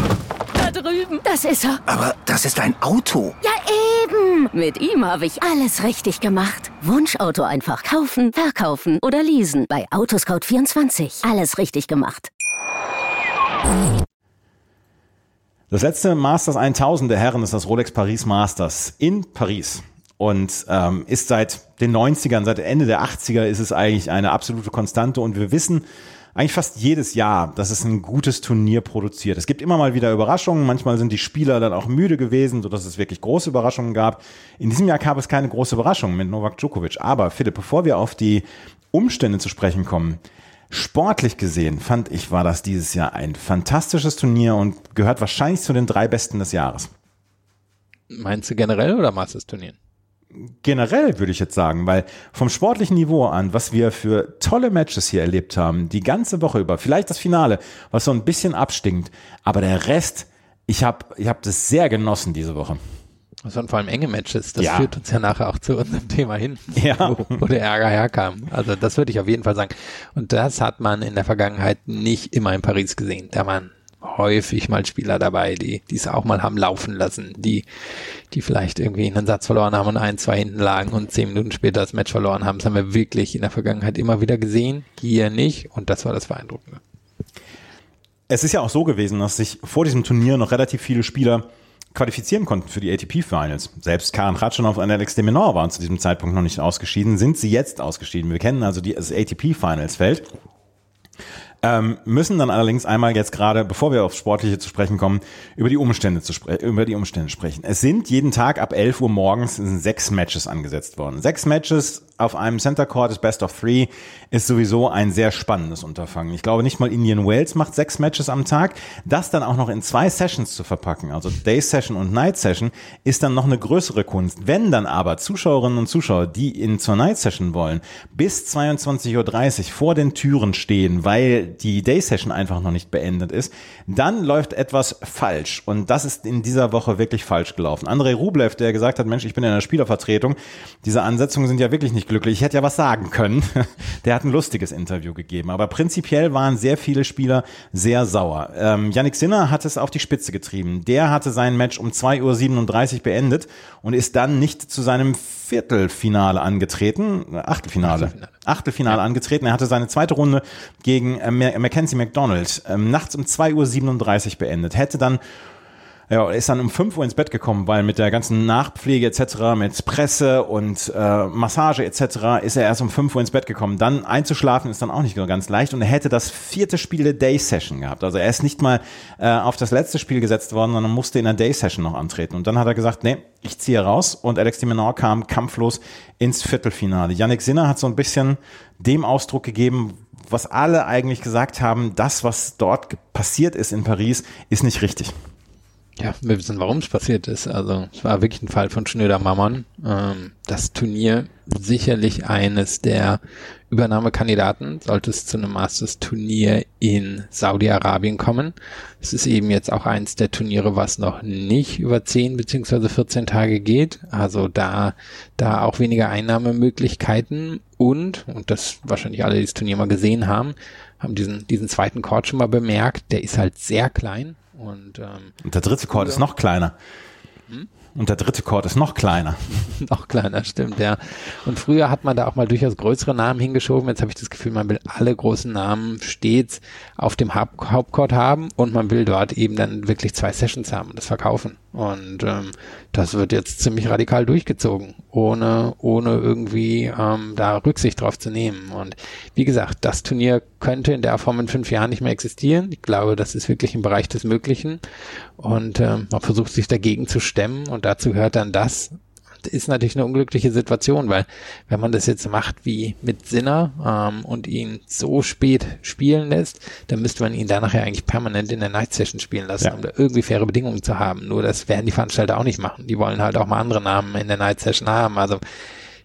Drüben. Das ist er. Aber das ist ein Auto. Ja, eben. Mit ihm habe ich alles richtig gemacht. Wunschauto einfach kaufen, verkaufen oder leasen. Bei Autoscout24. Alles richtig gemacht. Das letzte Masters 1000 der Herren ist das Rolex Paris Masters in Paris und ähm, ist seit den 90ern, seit Ende der 80er ist es eigentlich eine absolute Konstante und wir wissen, eigentlich fast jedes Jahr, dass es ein gutes Turnier produziert. Es gibt immer mal wieder Überraschungen. Manchmal sind die Spieler dann auch müde gewesen, sodass es wirklich große Überraschungen gab. In diesem Jahr gab es keine große Überraschung mit Novak Djokovic. Aber Philipp, bevor wir auf die Umstände zu sprechen kommen, sportlich gesehen fand ich, war das dieses Jahr ein fantastisches Turnier und gehört wahrscheinlich zu den drei besten des Jahres. Meinst du generell oder Masters-Turnieren? Generell würde ich jetzt sagen, weil vom sportlichen Niveau an, was wir für tolle Matches hier erlebt haben, die ganze Woche über, vielleicht das Finale, was so ein bisschen abstinkt, aber der Rest, ich habe ich hab das sehr genossen diese Woche. Das waren vor allem enge Matches. Das ja. führt uns ja nachher auch zu unserem Thema hin, ja. wo, wo der Ärger herkam. Also das würde ich auf jeden Fall sagen. Und das hat man in der Vergangenheit nicht immer in Paris gesehen. Da waren häufig mal Spieler dabei, die es auch mal haben laufen lassen, die die vielleicht irgendwie einen Satz verloren haben und ein, zwei hinten lagen und zehn Minuten später das Match verloren haben. Das haben wir wirklich in der Vergangenheit immer wieder gesehen, hier nicht und das war das Beeindruckende. Es ist ja auch so gewesen, dass sich vor diesem Turnier noch relativ viele Spieler qualifizieren konnten für die ATP-Finals. Selbst Karen Kratschanow und Alex de Menor waren zu diesem Zeitpunkt noch nicht ausgeschieden, sind sie jetzt ausgeschieden. Wir kennen also die, das ATP-Finals-Feld. Ähm, müssen dann allerdings einmal jetzt gerade, bevor wir aufs Sportliche zu sprechen kommen, über die Umstände zu sprechen, über die Umstände sprechen. Es sind jeden Tag ab 11 Uhr morgens sechs Matches angesetzt worden. Sechs Matches auf einem Center Court ist Best of Three ist sowieso ein sehr spannendes Unterfangen. Ich glaube nicht mal Indian Wales macht sechs Matches am Tag. Das dann auch noch in zwei Sessions zu verpacken, also Day Session und Night Session, ist dann noch eine größere Kunst. Wenn dann aber Zuschauerinnen und Zuschauer, die in zur Night Session wollen, bis 22.30 Uhr vor den Türen stehen, weil die Day Session einfach noch nicht beendet ist, dann läuft etwas falsch. Und das ist in dieser Woche wirklich falsch gelaufen. Andrei Rublev, der gesagt hat, Mensch, ich bin in der Spielervertretung, diese Ansetzungen sind ja wirklich nicht glücklich. Ich hätte ja was sagen können. Der hat ein lustiges Interview gegeben. Aber prinzipiell waren sehr viele Spieler sehr sauer. Ähm, Yannick Sinner hat es auf die Spitze getrieben. Der hatte sein Match um 2.37 Uhr beendet und ist dann nicht zu seinem Viertelfinale angetreten, Achtelfinale, Achtelfinale, Achtelfinale ja. angetreten. Er hatte seine zweite Runde gegen äh, Mackenzie McDonald ähm, nachts um 2.37 Uhr beendet. Hätte dann ja, ist dann um 5 Uhr ins Bett gekommen, weil mit der ganzen Nachpflege etc., mit Presse und äh, Massage etc. ist er erst um 5 Uhr ins Bett gekommen. Dann einzuschlafen ist dann auch nicht ganz leicht und er hätte das vierte Spiel der Day Session gehabt. Also er ist nicht mal äh, auf das letzte Spiel gesetzt worden, sondern musste in der Day Session noch antreten. Und dann hat er gesagt, nee, ich ziehe raus und Alex de Menor kam kampflos ins Viertelfinale. Yannick Sinner hat so ein bisschen dem Ausdruck gegeben, was alle eigentlich gesagt haben, das, was dort passiert ist in Paris, ist nicht richtig. Ja, wir wissen, warum es passiert ist. Also es war wirklich ein Fall von Schnöder Mammon. Ähm, das Turnier sicherlich eines der Übernahmekandidaten, sollte es zu einem Masters-Turnier in Saudi-Arabien kommen. Es ist eben jetzt auch eins der Turniere, was noch nicht über 10 beziehungsweise 14 Tage geht. Also da, da auch weniger Einnahmemöglichkeiten und, und das wahrscheinlich alle, die das Turnier mal gesehen haben, haben diesen, diesen zweiten Court schon mal bemerkt. Der ist halt sehr klein und, ähm, und der dritte Chord ist noch kleiner. Hm? Und der dritte Chord ist noch kleiner. noch kleiner, stimmt, ja. Und früher hat man da auch mal durchaus größere Namen hingeschoben. Jetzt habe ich das Gefühl, man will alle großen Namen stets auf dem Hauptchord haben und man will dort eben dann wirklich zwei Sessions haben und das verkaufen. Und ähm, das wird jetzt ziemlich radikal durchgezogen, ohne, ohne irgendwie ähm, da Rücksicht drauf zu nehmen. Und wie gesagt, das Turnier könnte in der Form in fünf Jahren nicht mehr existieren. Ich glaube, das ist wirklich im Bereich des Möglichen. Und ähm, man versucht sich dagegen zu stemmen und dazu gehört dann das, ist natürlich eine unglückliche Situation, weil wenn man das jetzt macht wie mit Sinner ähm, und ihn so spät spielen lässt, dann müsste man ihn da nachher eigentlich permanent in der Night Session spielen lassen, ja. um da irgendwie faire Bedingungen zu haben. Nur das werden die Veranstalter auch nicht machen. Die wollen halt auch mal andere Namen in der Night Session haben. Also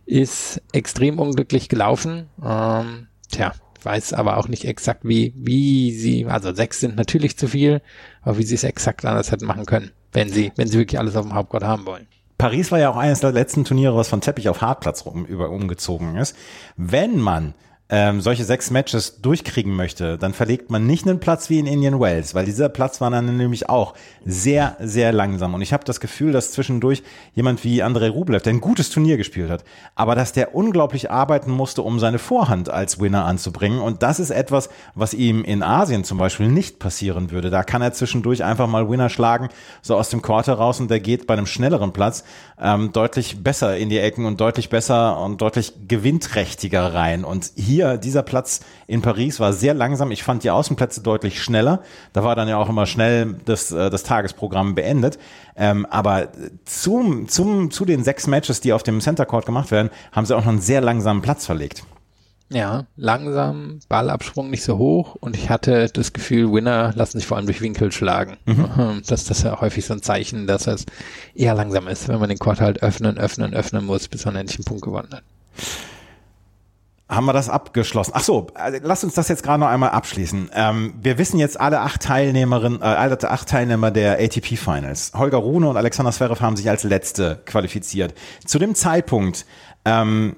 ist extrem unglücklich gelaufen. Ähm, tja, weiß aber auch nicht exakt, wie, wie sie, also sechs sind natürlich zu viel, aber wie sie es exakt anders hätten machen können, wenn sie, wenn sie wirklich alles auf dem Hauptcourt haben wollen. Paris war ja auch eines der letzten Turniere, was von Teppich auf Hartplatz um, über, umgezogen ist. Wenn man ähm, solche sechs Matches durchkriegen möchte, dann verlegt man nicht einen Platz wie in Indian Wells, weil dieser Platz war dann nämlich auch sehr, sehr langsam. Und ich habe das Gefühl, dass zwischendurch jemand wie Andrei Rublev, der ein gutes Turnier gespielt hat, aber dass der unglaublich arbeiten musste, um seine Vorhand als Winner anzubringen. Und das ist etwas, was ihm in Asien zum Beispiel nicht passieren würde. Da kann er zwischendurch einfach mal Winner schlagen, so aus dem Court heraus und der geht bei einem schnelleren Platz ähm, deutlich besser in die Ecken und deutlich besser und deutlich gewinnträchtiger rein. Und hier hier, dieser Platz in Paris war sehr langsam. Ich fand die Außenplätze deutlich schneller. Da war dann ja auch immer schnell das, äh, das Tagesprogramm beendet. Ähm, aber zum, zum, zu den sechs Matches, die auf dem Center Court gemacht werden, haben sie auch noch einen sehr langsamen Platz verlegt. Ja, langsam, Ballabsprung nicht so hoch und ich hatte das Gefühl, Winner lassen sich vor allem durch Winkel schlagen. Mhm. Das, das ist ja häufig so ein Zeichen, dass es eher langsam ist, wenn man den Court halt öffnen, öffnen, öffnen muss, bis man endlich einen Punkt gewonnen hat haben wir das abgeschlossen. Ach so, also lass uns das jetzt gerade noch einmal abschließen. Ähm, wir wissen jetzt alle acht Teilnehmerinnen, äh, alle acht Teilnehmer der ATP Finals. Holger Rune und Alexander Zverev haben sich als letzte qualifiziert. Zu dem Zeitpunkt, ähm,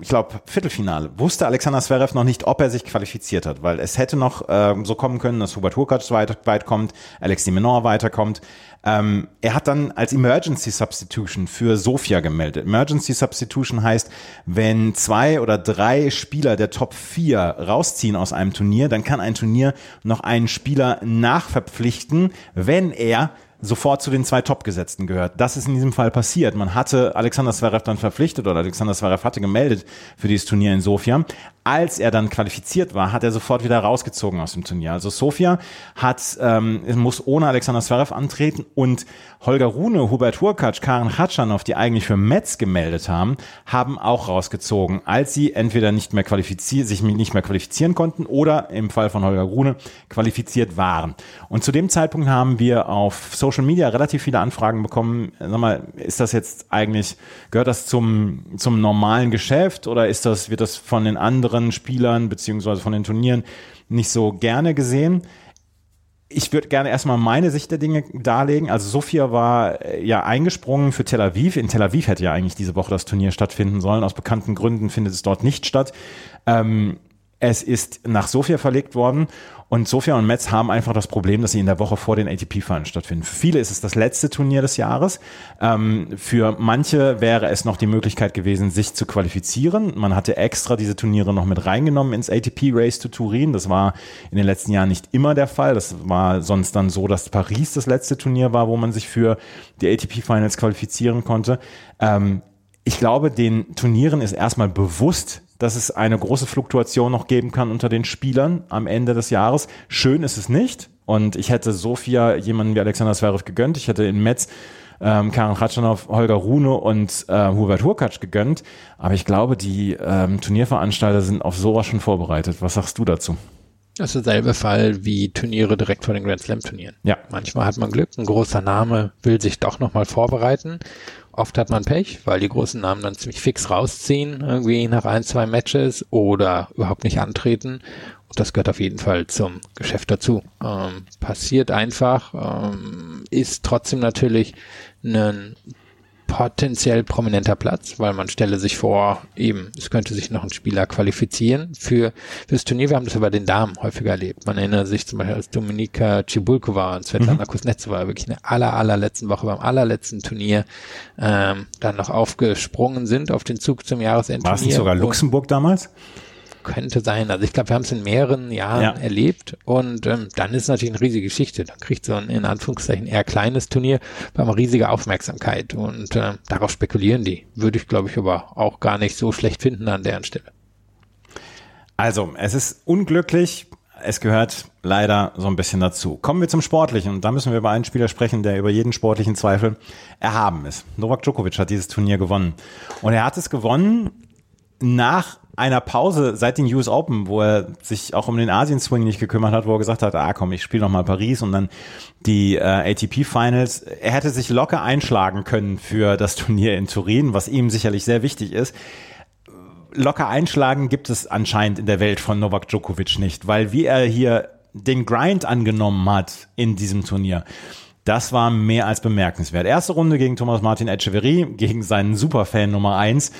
ich glaube, Viertelfinale, wusste Alexander Zverev noch nicht, ob er sich qualifiziert hat, weil es hätte noch ähm, so kommen können, dass Hubert Hurkacz weit, weit kommt, Alex de Menor weiterkommt. Ähm, er hat dann als Emergency Substitution für Sofia gemeldet. Emergency Substitution heißt, wenn zwei oder drei Spieler der Top 4 rausziehen aus einem Turnier, dann kann ein Turnier noch einen Spieler nachverpflichten, wenn er sofort zu den zwei Top-Gesetzten gehört. Das ist in diesem Fall passiert. Man hatte Alexander Zverev dann verpflichtet oder Alexander Zverev hatte gemeldet für dieses Turnier in Sofia. Als er dann qualifiziert war, hat er sofort wieder rausgezogen aus dem Turnier. Also Sofia hat, ähm, muss ohne Alexander Zverev antreten und Holger Rune, Hubert Hurkacz, Karen Hatschanow, die eigentlich für Metz gemeldet haben, haben auch rausgezogen, als sie entweder nicht mehr qualifiziert, sich nicht mehr qualifizieren konnten oder im Fall von Holger Rune qualifiziert waren. Und zu dem Zeitpunkt haben wir auf Social Media relativ viele Anfragen bekommen. Sag mal, ist das jetzt eigentlich, gehört das zum, zum normalen Geschäft oder ist das, wird das von den anderen Spielern beziehungsweise von den Turnieren nicht so gerne gesehen? ich würde gerne erstmal meine Sicht der Dinge darlegen. Also Sofia war äh, ja eingesprungen für Tel Aviv. In Tel Aviv hätte ja eigentlich diese Woche das Turnier stattfinden sollen. Aus bekannten Gründen findet es dort nicht statt. Ähm, es ist nach Sofia verlegt worden und Sofia und Metz haben einfach das Problem, dass sie in der Woche vor den ATP-Finals stattfinden. Für viele ist es das letzte Turnier des Jahres. Ähm, für manche wäre es noch die Möglichkeit gewesen, sich zu qualifizieren. Man hatte extra diese Turniere noch mit reingenommen ins ATP-Race to Turin. Das war in den letzten Jahren nicht immer der Fall. Das war sonst dann so, dass Paris das letzte Turnier war, wo man sich für die ATP-Finals qualifizieren konnte. Ähm, ich glaube, den Turnieren ist erstmal bewusst, dass es eine große Fluktuation noch geben kann unter den Spielern am Ende des Jahres. Schön ist es nicht. Und ich hätte Sofia jemanden wie Alexander Zverev gegönnt. Ich hätte in Metz ähm, Karen Kratschanow, Holger Rune und äh, Hubert Hurkacz gegönnt. Aber ich glaube, die ähm, Turnierveranstalter sind auf sowas schon vorbereitet. Was sagst du dazu? Das ist derselbe Fall wie Turniere direkt vor den Grand Slam Turnieren. Ja. Manchmal hat man Glück, ein großer Name will sich doch nochmal vorbereiten Oft hat man Pech, weil die großen Namen dann ziemlich fix rausziehen, irgendwie nach ein, zwei Matches oder überhaupt nicht antreten. Und das gehört auf jeden Fall zum Geschäft dazu. Ähm, passiert einfach, ähm, ist trotzdem natürlich ein potenziell prominenter Platz, weil man stelle sich vor, eben, es könnte sich noch ein Spieler qualifizieren für fürs Turnier. Wir haben das aber den Damen häufiger erlebt. Man erinnert sich zum Beispiel, als Dominika Cibulkova und Svetlana mhm. Kuznetsova wirklich in der aller, allerletzten Woche beim allerletzten Turnier ähm, dann noch aufgesprungen sind auf den Zug zum Jahresendturnier. War es nicht sogar Luxemburg damals? Könnte sein. Also ich glaube, wir haben es in mehreren Jahren ja. erlebt und ähm, dann ist natürlich eine riesige Geschichte. Dann kriegt so ein in Anführungszeichen eher kleines Turnier bei eine riesige Aufmerksamkeit und äh, darauf spekulieren die. Würde ich, glaube ich, aber auch gar nicht so schlecht finden an deren Stelle. Also, es ist unglücklich. Es gehört leider so ein bisschen dazu. Kommen wir zum Sportlichen und da müssen wir über einen Spieler sprechen, der über jeden sportlichen Zweifel erhaben ist. Novak Djokovic hat dieses Turnier gewonnen und er hat es gewonnen nach einer Pause seit den US Open, wo er sich auch um den Asien-Swing nicht gekümmert hat, wo er gesagt hat, ah komm, ich spiele noch mal Paris und dann die äh, ATP-Finals. Er hätte sich locker einschlagen können für das Turnier in Turin, was ihm sicherlich sehr wichtig ist. Locker einschlagen gibt es anscheinend in der Welt von Novak Djokovic nicht, weil wie er hier den Grind angenommen hat in diesem Turnier, das war mehr als bemerkenswert. Erste Runde gegen Thomas Martin Echeverry, gegen seinen Superfan Nummer eins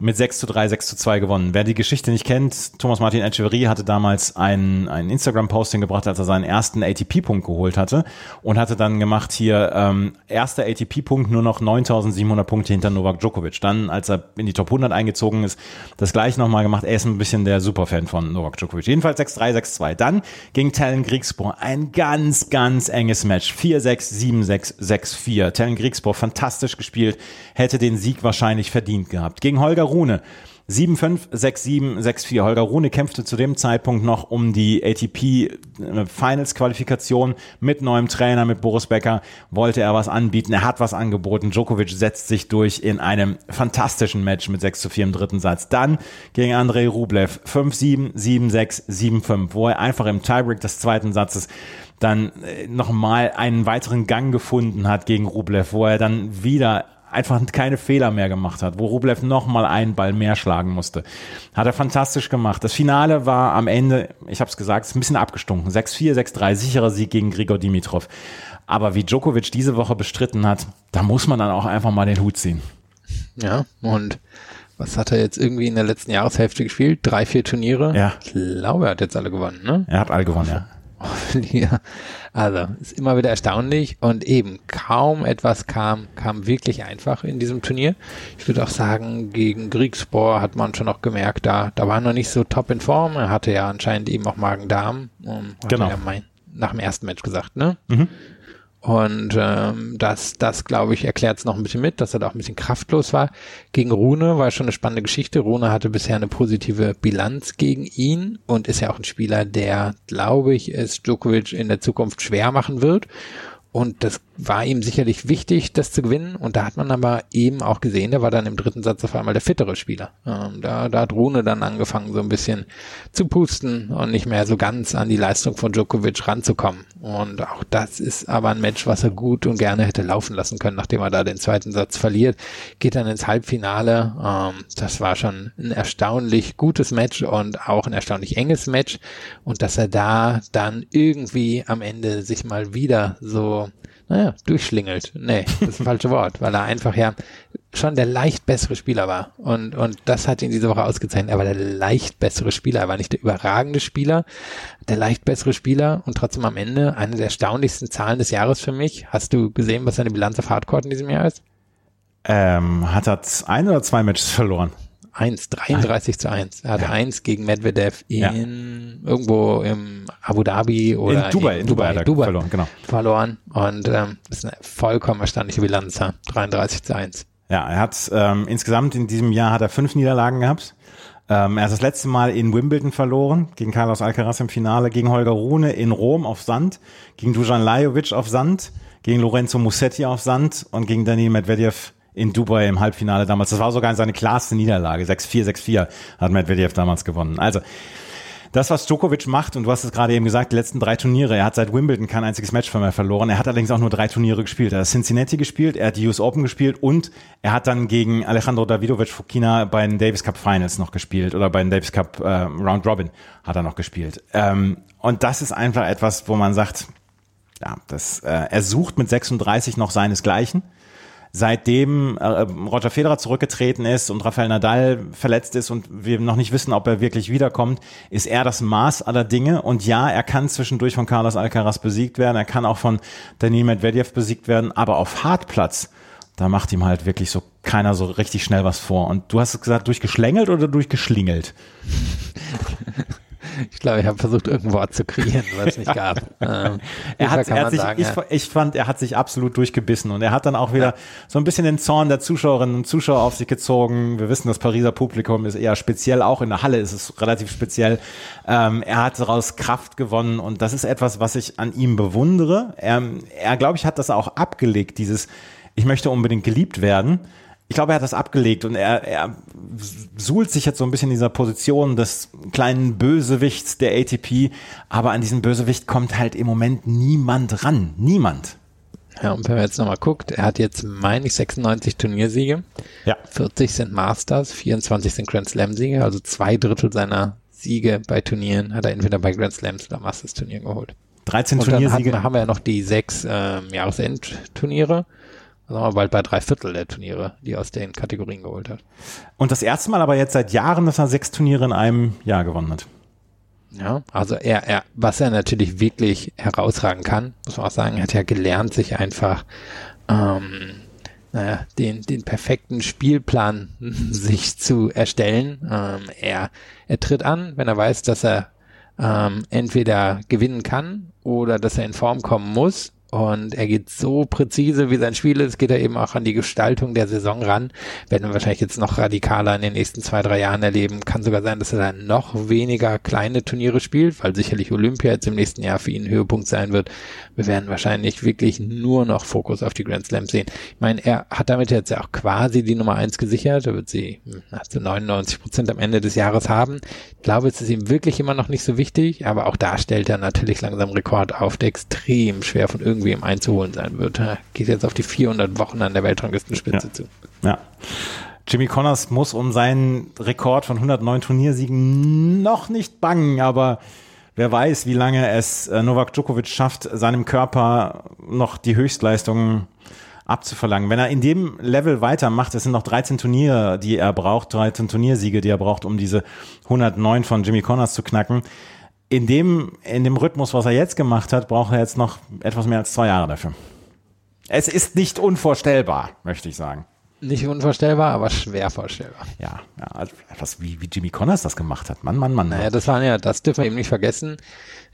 mit 6 zu 3, 6 zu 2 gewonnen. Wer die Geschichte nicht kennt, Thomas Martin Echeverry hatte damals ein, ein Instagram-Posting gebracht, als er seinen ersten ATP-Punkt geholt hatte und hatte dann gemacht hier, ähm, erster ATP-Punkt, nur noch 9700 Punkte hinter Novak Djokovic. Dann, als er in die Top 100 eingezogen ist, das gleich nochmal gemacht. Er ist ein bisschen der Superfan von Novak Djokovic. Jedenfalls 6-3, 6-2. Dann gegen Talon Griegspoor ein ganz, ganz enges Match. 4-6, 7-6-6-4. Tellen Griegsborg fantastisch gespielt, hätte den Sieg wahrscheinlich verdient gehabt. Gegen Holger Rune 7-5, 6-7, 6-4. Holger Rune kämpfte zu dem Zeitpunkt noch um die ATP äh, Finals Qualifikation mit neuem Trainer, mit Boris Becker. Wollte er was anbieten. Er hat was angeboten. Djokovic setzt sich durch in einem fantastischen Match mit 6 4 im dritten Satz. Dann gegen Andrei Rublev 5-7, 7-6, 7-5, wo er einfach im Tiebreak des zweiten Satzes dann äh, nochmal einen weiteren Gang gefunden hat gegen Rublev, wo er dann wieder einfach keine Fehler mehr gemacht hat, wo Rublev nochmal einen Ball mehr schlagen musste. Hat er fantastisch gemacht. Das Finale war am Ende, ich habe es gesagt, ein bisschen abgestunken. 6-4, 6-3, sicherer Sieg gegen Grigor Dimitrov. Aber wie Djokovic diese Woche bestritten hat, da muss man dann auch einfach mal den Hut ziehen. Ja, und was hat er jetzt irgendwie in der letzten Jahreshälfte gespielt? Drei, vier Turniere? Ja. Ich glaube, er hat jetzt alle gewonnen, ne? Er hat alle gewonnen, ja. ja. Also, ist immer wieder erstaunlich und eben kaum etwas kam, kam wirklich einfach in diesem Turnier. Ich würde auch sagen, gegen Griegsbohr hat man schon auch gemerkt, da, da war er noch nicht so top in Form. Er hatte ja anscheinend eben auch Magen-Darm. Genau. Ja mein, nach dem ersten Match gesagt, ne? Mhm. Und ähm, das, das glaube ich, erklärt es noch ein bisschen mit, dass er da auch ein bisschen kraftlos war. Gegen Rune war schon eine spannende Geschichte. Rune hatte bisher eine positive Bilanz gegen ihn und ist ja auch ein Spieler, der, glaube ich, es Djokovic in der Zukunft schwer machen wird. Und das war ihm sicherlich wichtig, das zu gewinnen. Und da hat man aber eben auch gesehen, der war dann im dritten Satz auf einmal der fittere Spieler. Ähm, da, da hat Rune dann angefangen, so ein bisschen zu pusten und nicht mehr so ganz an die Leistung von Djokovic ranzukommen. Und auch das ist aber ein Match, was er gut und gerne hätte laufen lassen können, nachdem er da den zweiten Satz verliert. Geht dann ins Halbfinale. Ähm, das war schon ein erstaunlich gutes Match und auch ein erstaunlich enges Match. Und dass er da dann irgendwie am Ende sich mal wieder so naja, durchschlingelt. Nee, das ist ein falsche Wort, weil er einfach ja schon der leicht bessere Spieler war. Und, und das hat ihn diese Woche ausgezeichnet. Er war der leicht bessere Spieler. Er war nicht der überragende Spieler, der leicht bessere Spieler und trotzdem am Ende eine der erstaunlichsten Zahlen des Jahres für mich. Hast du gesehen, was seine Bilanz auf Hardcore in diesem Jahr ist? Ähm, hat er ein oder zwei Matches verloren? 1, 33 zu 1. Er hatte ja. 1 gegen Medvedev in ja. irgendwo im Abu Dhabi oder in Dubai, in Dubai, Dubai, Dubai verloren, genau. Verloren. Und ähm, das ist eine vollkommen erstaunliche Bilanz, 33 zu 1. Ja, er hat ähm, insgesamt in diesem Jahr hat er fünf Niederlagen gehabt. Ähm, er hat das letzte Mal in Wimbledon verloren, gegen Carlos Alcaraz im Finale, gegen Holger Rune in Rom auf Sand, gegen Dujan Lajovic auf Sand, gegen Lorenzo Musetti auf Sand und gegen Daniel Medvedev in Dubai im Halbfinale damals. Das war sogar seine klarste Niederlage. 6-4, 6-4 hat Medvedev damals gewonnen. Also, das, was Djokovic macht, und du hast es gerade eben gesagt, die letzten drei Turniere, er hat seit Wimbledon kein einziges Match mehr verloren. Er hat allerdings auch nur drei Turniere gespielt. Er hat Cincinnati gespielt, er hat die US Open gespielt und er hat dann gegen Alejandro Davidovic Fokina bei den Davis Cup Finals noch gespielt oder bei den Davis Cup äh, Round Robin hat er noch gespielt. Ähm, und das ist einfach etwas, wo man sagt, ja, das, äh, er sucht mit 36 noch seinesgleichen seitdem äh, Roger Federer zurückgetreten ist und Rafael Nadal verletzt ist und wir noch nicht wissen, ob er wirklich wiederkommt, ist er das Maß aller Dinge. Und ja, er kann zwischendurch von Carlos Alcaraz besiegt werden, er kann auch von Daniil Medvedev besiegt werden, aber auf Hartplatz, da macht ihm halt wirklich so keiner so richtig schnell was vor. Und du hast es gesagt, durchgeschlängelt oder durchgeschlingelt? Ich glaube, ich habe versucht, irgendein Wort zu kreieren, weil es nicht gab. Ähm, er hat, er hat sich, sagen, ich, ja. ich, fand, er hat sich absolut durchgebissen und er hat dann auch wieder ja. so ein bisschen den Zorn der Zuschauerinnen und Zuschauer auf sich gezogen. Wir wissen, das Pariser Publikum ist eher speziell, auch in der Halle ist es relativ speziell. Ähm, er hat daraus Kraft gewonnen und das ist etwas, was ich an ihm bewundere. Er, er glaube ich, hat das auch abgelegt, dieses, ich möchte unbedingt geliebt werden ich glaube, er hat das abgelegt und er, er suhlt sich jetzt so ein bisschen in dieser Position des kleinen Bösewichts der ATP, aber an diesen Bösewicht kommt halt im Moment niemand ran. Niemand. Ja, und wenn man jetzt nochmal guckt, er hat jetzt, meine ich, 96 Turniersiege. Ja. 40 sind Masters, 24 sind Grand Slam-Siege, also zwei Drittel seiner Siege bei Turnieren hat er entweder bei Grand Slams oder Masters Turnieren geholt. 13 Turniersiege. Dann haben wir ja noch die sechs ähm, Jahresendturniere sagen wir bald bei drei Viertel der Turniere, die er aus den Kategorien geholt hat. Und das erste Mal aber jetzt seit Jahren, dass er sechs Turniere in einem Jahr gewonnen hat. Ja, also er, er, was er natürlich wirklich herausragen kann, muss man auch sagen, er hat ja gelernt, sich einfach ähm, naja, den, den perfekten Spielplan sich zu erstellen. Ähm, er, er tritt an, wenn er weiß, dass er ähm, entweder gewinnen kann oder dass er in Form kommen muss und er geht so präzise, wie sein Spiel ist, geht er eben auch an die Gestaltung der Saison ran. Werden wir wahrscheinlich jetzt noch radikaler in den nächsten zwei, drei Jahren erleben. Kann sogar sein, dass er dann noch weniger kleine Turniere spielt, weil sicherlich Olympia jetzt im nächsten Jahr für ihn Höhepunkt sein wird. Wir werden wahrscheinlich wirklich nur noch Fokus auf die Grand Slams sehen. Ich meine, er hat damit jetzt ja auch quasi die Nummer eins gesichert. Er wird sie zu 99 Prozent am Ende des Jahres haben. Ich glaube, es ist ihm wirklich immer noch nicht so wichtig, aber auch da stellt er natürlich langsam Rekord auf, der extrem schwer von irgendwem einzuholen sein wird. Er geht jetzt auf die 400 Wochen an der Weltranglistenspitze ja. zu. Ja. Jimmy Connors muss um seinen Rekord von 109 Turniersiegen noch nicht bangen, aber wer weiß, wie lange es äh, Novak Djokovic schafft, seinem Körper noch die Höchstleistungen abzuverlangen. Wenn er in dem Level weitermacht, es sind noch 13 Turniere, die er braucht, 13 Turniersiege, die er braucht, um diese 109 von Jimmy Connors zu knacken. In dem, in dem Rhythmus, was er jetzt gemacht hat, braucht er jetzt noch etwas mehr als zwei Jahre dafür. Es ist nicht unvorstellbar, möchte ich sagen. Nicht unvorstellbar, aber schwer vorstellbar. Ja, ja also etwas wie, wie Jimmy Connors das gemacht hat. Mann, Mann, Mann. Naja, das waren ja, das dürfen wir eben nicht vergessen.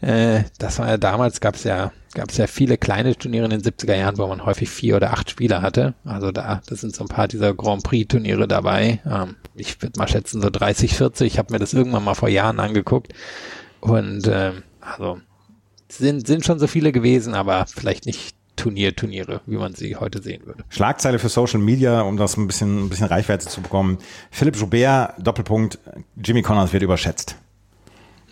Äh, das war ja damals, gab es ja, gab es ja viele kleine Turniere in den 70er Jahren, wo man häufig vier oder acht Spieler hatte. Also da, das sind so ein paar dieser Grand Prix Turniere dabei. Ähm, ich würde mal schätzen so 30, 40. Ich habe mir das irgendwann mal vor Jahren angeguckt. Und äh, also sind, sind schon so viele gewesen, aber vielleicht nicht Turnier-Turniere, wie man sie heute sehen würde. Schlagzeile für Social Media, um das ein bisschen, ein bisschen Reichweite zu bekommen. Philipp Joubert, Doppelpunkt, Jimmy Connors wird überschätzt.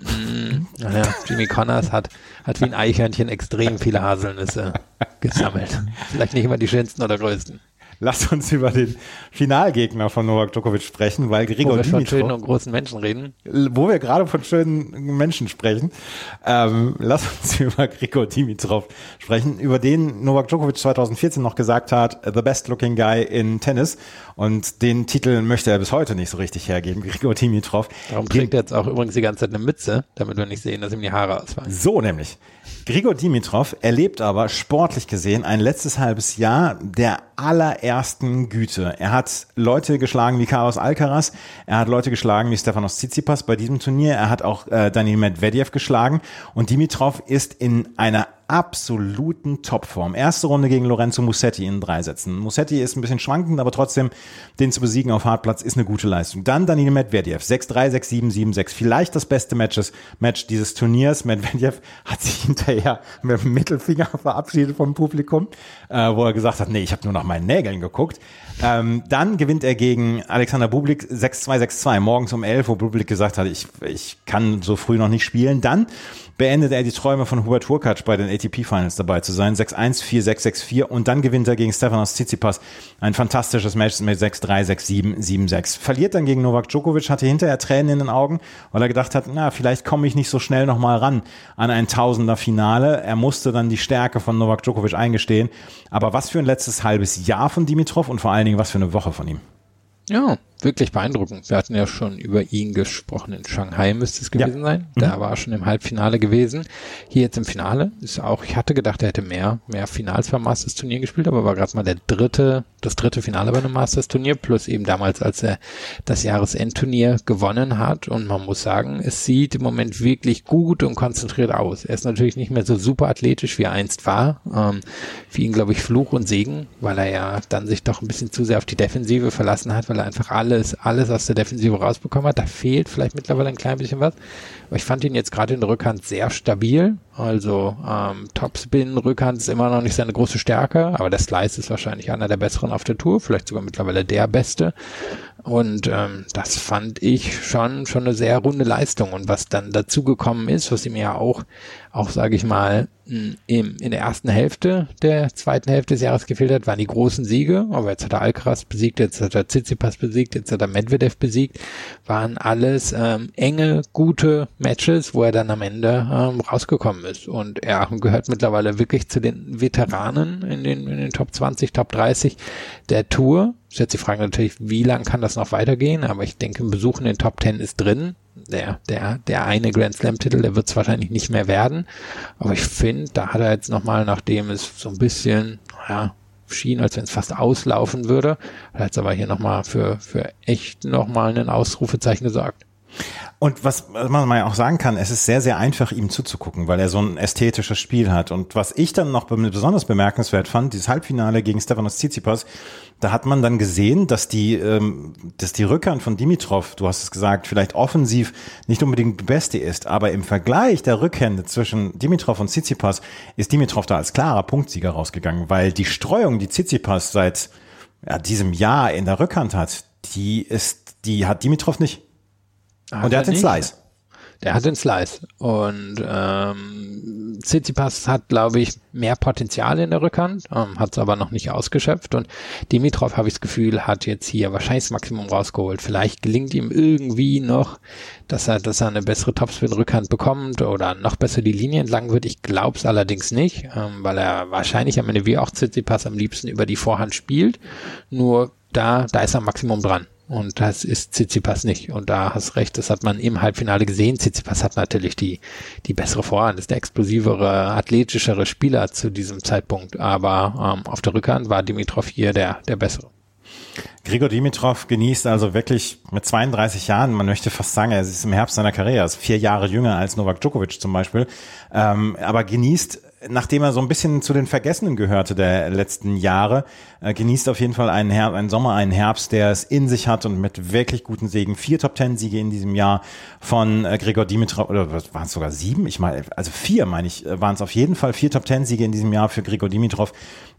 Mm, ja, Jimmy Connors hat, hat wie ein Eichhörnchen extrem viele Haselnüsse gesammelt. Vielleicht nicht immer die schönsten oder größten. Lasst uns über den Finalgegner von Novak Djokovic sprechen, weil Grigor Wo wir von Dimitrov, schönen und großen Menschen reden. wo wir gerade von schönen Menschen sprechen, ähm, lass uns über Grigor Dimitrov sprechen, über den Novak Djokovic 2014 noch gesagt hat, the best looking guy in Tennis und den Titel möchte er bis heute nicht so richtig hergeben, Grigor Dimitrov. Darum trägt er jetzt auch übrigens die ganze Zeit eine Mütze, damit wir nicht sehen, dass ihm die Haare ausfallen. So nämlich. Grigor Dimitrov erlebt aber sportlich gesehen ein letztes halbes Jahr der allerersten Güte. Er hat Leute geschlagen wie Carlos Alcaraz, er hat Leute geschlagen wie Stefanos Tsitsipas bei diesem Turnier, er hat auch äh, Daniel Medvedev geschlagen. Und Dimitrov ist in einer absoluten Topform. Erste Runde gegen Lorenzo Musetti in drei Sätzen. Musetti ist ein bisschen schwankend, aber trotzdem den zu besiegen auf Hartplatz ist eine gute Leistung. Dann Daniel Medvedev, 6-3, 6-7, 7-6. Vielleicht das beste Matches, Match dieses Turniers. Medvedev hat sich hinterher mit dem Mittelfinger verabschiedet vom Publikum, äh, wo er gesagt hat, nee, ich habe nur nach meinen Nägeln geguckt. Ähm, dann gewinnt er gegen Alexander Bublik 6-2, 6-2, morgens um 11, wo Bublik gesagt hat, ich, ich kann so früh noch nicht spielen. Dann beendet er die Träume von Hubert Hurkacz bei den ATP Finals dabei zu sein. 6-1, 4-6, 6-4 und dann gewinnt er gegen Stefanos Tsitsipas ein fantastisches Match mit 6-3, 6-7, 7-6. Verliert dann gegen Novak Djokovic, hatte hinterher Tränen in den Augen, weil er gedacht hat, na, vielleicht komme ich nicht so schnell nochmal ran an ein Tausender Finale. Er musste dann die Stärke von Novak Djokovic eingestehen. Aber was für ein letztes halbes Jahr von Dimitrov und vor allen Dingen was für eine Woche von ihm. Ja, wirklich beeindruckend. Wir hatten ja schon über ihn gesprochen. In Shanghai müsste es gewesen ja. sein. Da mhm. war er schon im Halbfinale gewesen. Hier jetzt im Finale ist auch, ich hatte gedacht, er hätte mehr, mehr Finals beim Masters Turnier gespielt, aber war gerade mal der dritte, das dritte Finale bei einem Masters Turnier, plus eben damals, als er das Jahresendturnier gewonnen hat. Und man muss sagen, es sieht im Moment wirklich gut und konzentriert aus. Er ist natürlich nicht mehr so super athletisch, wie er einst war. Ähm, für ihn, glaube ich, Fluch und Segen, weil er ja dann sich doch ein bisschen zu sehr auf die Defensive verlassen hat, weil er einfach alles, alles aus der Defensive rausbekommen hat. Da fehlt vielleicht mittlerweile ein klein bisschen was. Aber ich fand ihn jetzt gerade in der Rückhand sehr stabil. Also ähm, Topspin, Rückhand ist immer noch nicht seine große Stärke, aber der Slice ist wahrscheinlich einer der besseren auf der Tour, vielleicht sogar mittlerweile der beste. Und ähm, das fand ich schon schon eine sehr runde Leistung. Und was dann dazu gekommen ist, was ihm ja auch, auch sage ich mal, im, in der ersten Hälfte der zweiten Hälfte des Jahres gefehlt hat, waren die großen Siege. Aber jetzt hat er Alcaraz besiegt, jetzt hat er Tsitsipas besiegt, jetzt hat er Medvedev besiegt. Waren alles ähm, enge, gute Matches, wo er dann am Ende ähm, rausgekommen ist. Und er gehört mittlerweile wirklich zu den Veteranen in den, in den Top 20, Top 30 der Tour. Ist jetzt die Frage natürlich, wie lang kann das noch weitergehen? Aber ich denke, ein Besuch in den Top 10 ist drin. Der, der, der eine Grand Slam Titel, der wird es wahrscheinlich nicht mehr werden. Aber ich finde, da hat er jetzt nochmal, nachdem es so ein bisschen, ja, schien, als wenn es fast auslaufen würde, hat er jetzt aber hier nochmal für, für echt nochmal ein Ausrufezeichen gesorgt. Und was man mal auch sagen kann, es ist sehr, sehr einfach, ihm zuzugucken, weil er so ein ästhetisches Spiel hat. Und was ich dann noch besonders bemerkenswert fand, dieses Halbfinale gegen Stefanos Tsitsipas, da hat man dann gesehen, dass die, ähm, dass die Rückhand von Dimitrov, du hast es gesagt, vielleicht offensiv nicht unbedingt die beste ist, aber im Vergleich der Rückhände zwischen Dimitrov und Tsitsipas ist Dimitrov da als klarer Punktsieger rausgegangen, weil die Streuung, die Tsitsipas seit ja, diesem Jahr in der Rückhand hat, die ist, die hat Dimitrov nicht. Und er hat den Slice. Der hat den Slice. Und ähm, Tsitsipas hat, glaube ich, mehr Potenzial in der Rückhand, ähm, hat es aber noch nicht ausgeschöpft. Und Dimitrov, habe ich das Gefühl, hat jetzt hier wahrscheinlich das Maximum rausgeholt. Vielleicht gelingt ihm irgendwie noch, dass er, dass er eine bessere Topspin-Rückhand bekommt oder noch besser die Linie entlang wird. Ich glaube es allerdings nicht, ähm, weil er wahrscheinlich am Ende wie auch Tsitsipas am liebsten über die Vorhand spielt. Nur da, da ist er Maximum dran. Und das ist Tsitsipas nicht. Und da hast recht, das hat man im Halbfinale gesehen. Tsitsipas hat natürlich die, die bessere Vorhand, ist der explosivere, athletischere Spieler zu diesem Zeitpunkt. Aber ähm, auf der Rückhand war Dimitrov hier der, der bessere. Grigor Dimitrov genießt also wirklich mit 32 Jahren, man möchte fast sagen, er ist im Herbst seiner Karriere, er ist vier Jahre jünger als Novak Djokovic zum Beispiel, ähm, aber genießt nachdem er so ein bisschen zu den Vergessenen gehörte der letzten Jahre, äh, genießt auf jeden Fall einen, Her einen Sommer, einen Herbst, der es in sich hat und mit wirklich guten Segen. Vier Top Ten Siege in diesem Jahr von äh, Gregor Dimitrov, oder waren es sogar sieben? Ich meine, also vier meine ich, äh, waren es auf jeden Fall vier Top Ten Siege in diesem Jahr für Gregor Dimitrov.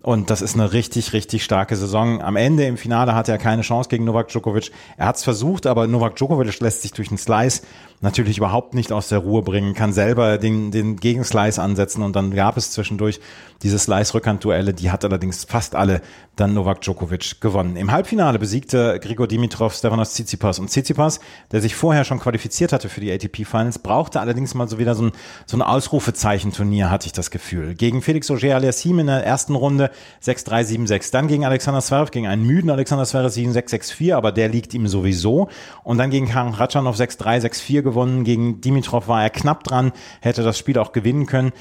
Und das ist eine richtig, richtig starke Saison. Am Ende im Finale hatte er keine Chance gegen Novak Djokovic. Er hat es versucht, aber Novak Djokovic lässt sich durch einen Slice natürlich überhaupt nicht aus der Ruhe bringen, kann selber den, den Gegenslice ansetzen und dann gab es zwischendurch diese Slice-Rückhand-Duelle, die hat allerdings fast alle dann Novak Djokovic gewonnen. Im Halbfinale besiegte Grigor Dimitrov Stefanos Tsitsipas und Tsitsipas, der sich vorher schon qualifiziert hatte für die ATP Finals, brauchte allerdings mal so wieder so ein, so ein Ausrufezeichen-Turnier, hatte ich das Gefühl. Gegen Felix Auger-Aliassime in der ersten Runde 6-3, 7-6. Dann gegen Alexander Zverev, gegen einen müden Alexander Zverev 7-6, 6-4, aber der liegt ihm sowieso. Und dann gegen Karen Ratschanov 6-3, 6-4 gewonnen. Gegen Dimitrov war er knapp dran, hätte das Spiel auch gewinnen können.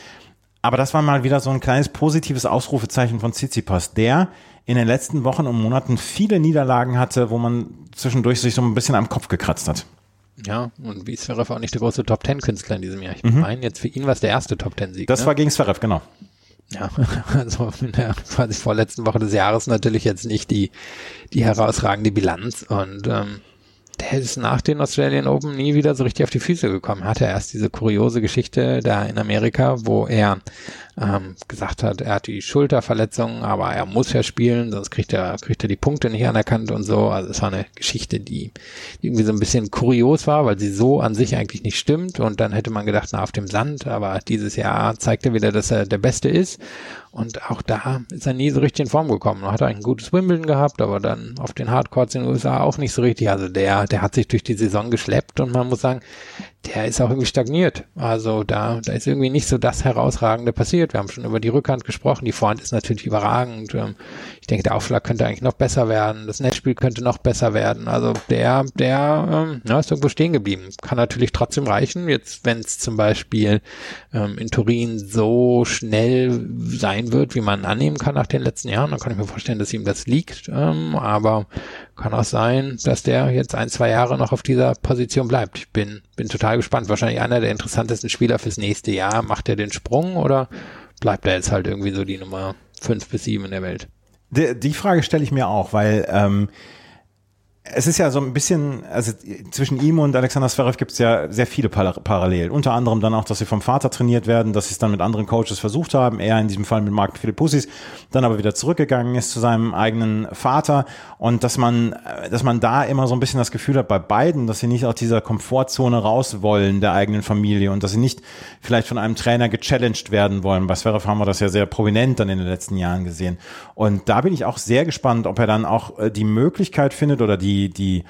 Aber das war mal wieder so ein kleines positives Ausrufezeichen von Tsitsipas, der in den letzten Wochen und Monaten viele Niederlagen hatte, wo man zwischendurch sich so ein bisschen am Kopf gekratzt hat. Ja, und wie Zverev auch nicht der große Top-Ten-Künstler in diesem Jahr. Ich mhm. meine, jetzt für ihn war es der erste Top-Ten-Sieg. Das ne? war gegen Zverev, genau. Ja, also in der quasi vorletzten Woche des Jahres natürlich jetzt nicht die, die herausragende Bilanz und ähm, der ist nach den Australian Open nie wieder so richtig auf die Füße gekommen. Hatte erst diese kuriose Geschichte da in Amerika, wo er ähm, gesagt hat, er hat die Schulterverletzung, aber er muss ja spielen, sonst kriegt er, kriegt er die Punkte nicht anerkannt und so. Also es war eine Geschichte, die irgendwie so ein bisschen kurios war, weil sie so an sich eigentlich nicht stimmt. Und dann hätte man gedacht, na, auf dem Sand, aber dieses Jahr zeigt er wieder, dass er der Beste ist. Und auch da ist er nie so richtig in Form gekommen. Er hat ein gutes Wimbledon gehabt, aber dann auf den Hardcourts in den USA auch nicht so richtig. Also der, der hat sich durch die Saison geschleppt und man muss sagen, der ist auch irgendwie stagniert. Also da, da ist irgendwie nicht so das Herausragende passiert. Wir haben schon über die Rückhand gesprochen. Die Vorhand ist natürlich überragend. Ähm, ich denke, der Aufschlag könnte eigentlich noch besser werden. Das Netzspiel könnte noch besser werden. Also der, der ähm, ja, ist irgendwo stehen geblieben. Kann natürlich trotzdem reichen. Jetzt, wenn es zum Beispiel ähm, in Turin so schnell sein wird, wie man annehmen kann nach den letzten Jahren, dann kann ich mir vorstellen, dass ihm das liegt. Ähm, aber kann auch sein, dass der jetzt ein, zwei Jahre noch auf dieser Position bleibt. Ich bin, bin total gespannt. Wahrscheinlich einer der interessantesten Spieler fürs nächste Jahr. Macht er den Sprung oder bleibt er jetzt halt irgendwie so die Nummer fünf bis sieben in der Welt? Die, die Frage stelle ich mir auch, weil ähm, es ist ja so ein bisschen, also zwischen ihm und Alexander Zverev gibt es ja sehr viele Parallelen. Unter anderem dann auch, dass sie vom Vater trainiert werden, dass sie es dann mit anderen Coaches versucht haben. Er in diesem Fall mit Marc Philippussis, dann aber wieder zurückgegangen ist zu seinem eigenen Vater und dass man, dass man da immer so ein bisschen das Gefühl hat bei beiden, dass sie nicht aus dieser Komfortzone raus wollen der eigenen Familie und dass sie nicht vielleicht von einem Trainer gechallenged werden wollen. Bei Zverev haben wir das ja sehr prominent dann in den letzten Jahren gesehen. Und da bin ich auch sehr gespannt, ob er dann auch äh, die Möglichkeit findet oder die die, die,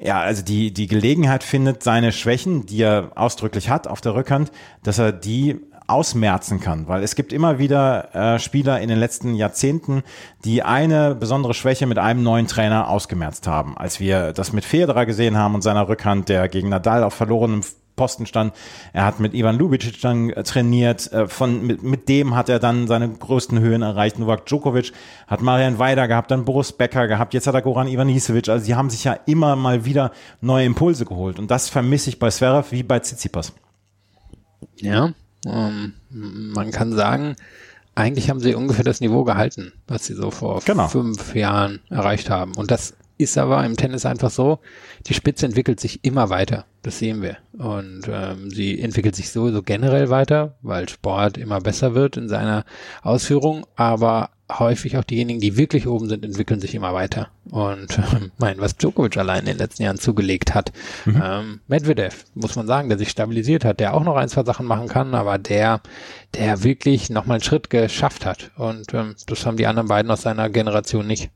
ja, also die, die Gelegenheit findet, seine Schwächen, die er ausdrücklich hat auf der Rückhand, dass er die ausmerzen kann, weil es gibt immer wieder äh, Spieler in den letzten Jahrzehnten, die eine besondere Schwäche mit einem neuen Trainer ausgemerzt haben. Als wir das mit Federer gesehen haben und seiner Rückhand, der gegen Nadal auf verlorenem Posten stand. Er hat mit Ivan Lubicic dann äh, trainiert. Äh, von, mit, mit dem hat er dann seine größten Höhen erreicht. Novak Djokovic hat Marian Weider gehabt, dann Boris Becker gehabt. Jetzt hat er Goran Ivanisevic. Also sie haben sich ja immer mal wieder neue Impulse geholt. Und das vermisse ich bei Zverev wie bei Tsitsipas. Ja, ähm, man kann sagen, eigentlich haben sie ungefähr das Niveau gehalten, was sie so vor genau. fünf Jahren erreicht haben. Und das ist aber im Tennis einfach so, die Spitze entwickelt sich immer weiter. Das sehen wir. Und ähm, sie entwickelt sich sowieso generell weiter, weil Sport immer besser wird in seiner Ausführung, aber häufig auch diejenigen, die wirklich oben sind, entwickeln sich immer weiter. Und ähm, mein, was Djokovic allein in den letzten Jahren zugelegt hat. Mhm. Ähm, Medvedev, muss man sagen, der sich stabilisiert hat, der auch noch ein, zwei Sachen machen kann, aber der, der wirklich nochmal einen Schritt geschafft hat. Und ähm, das haben die anderen beiden aus seiner Generation nicht.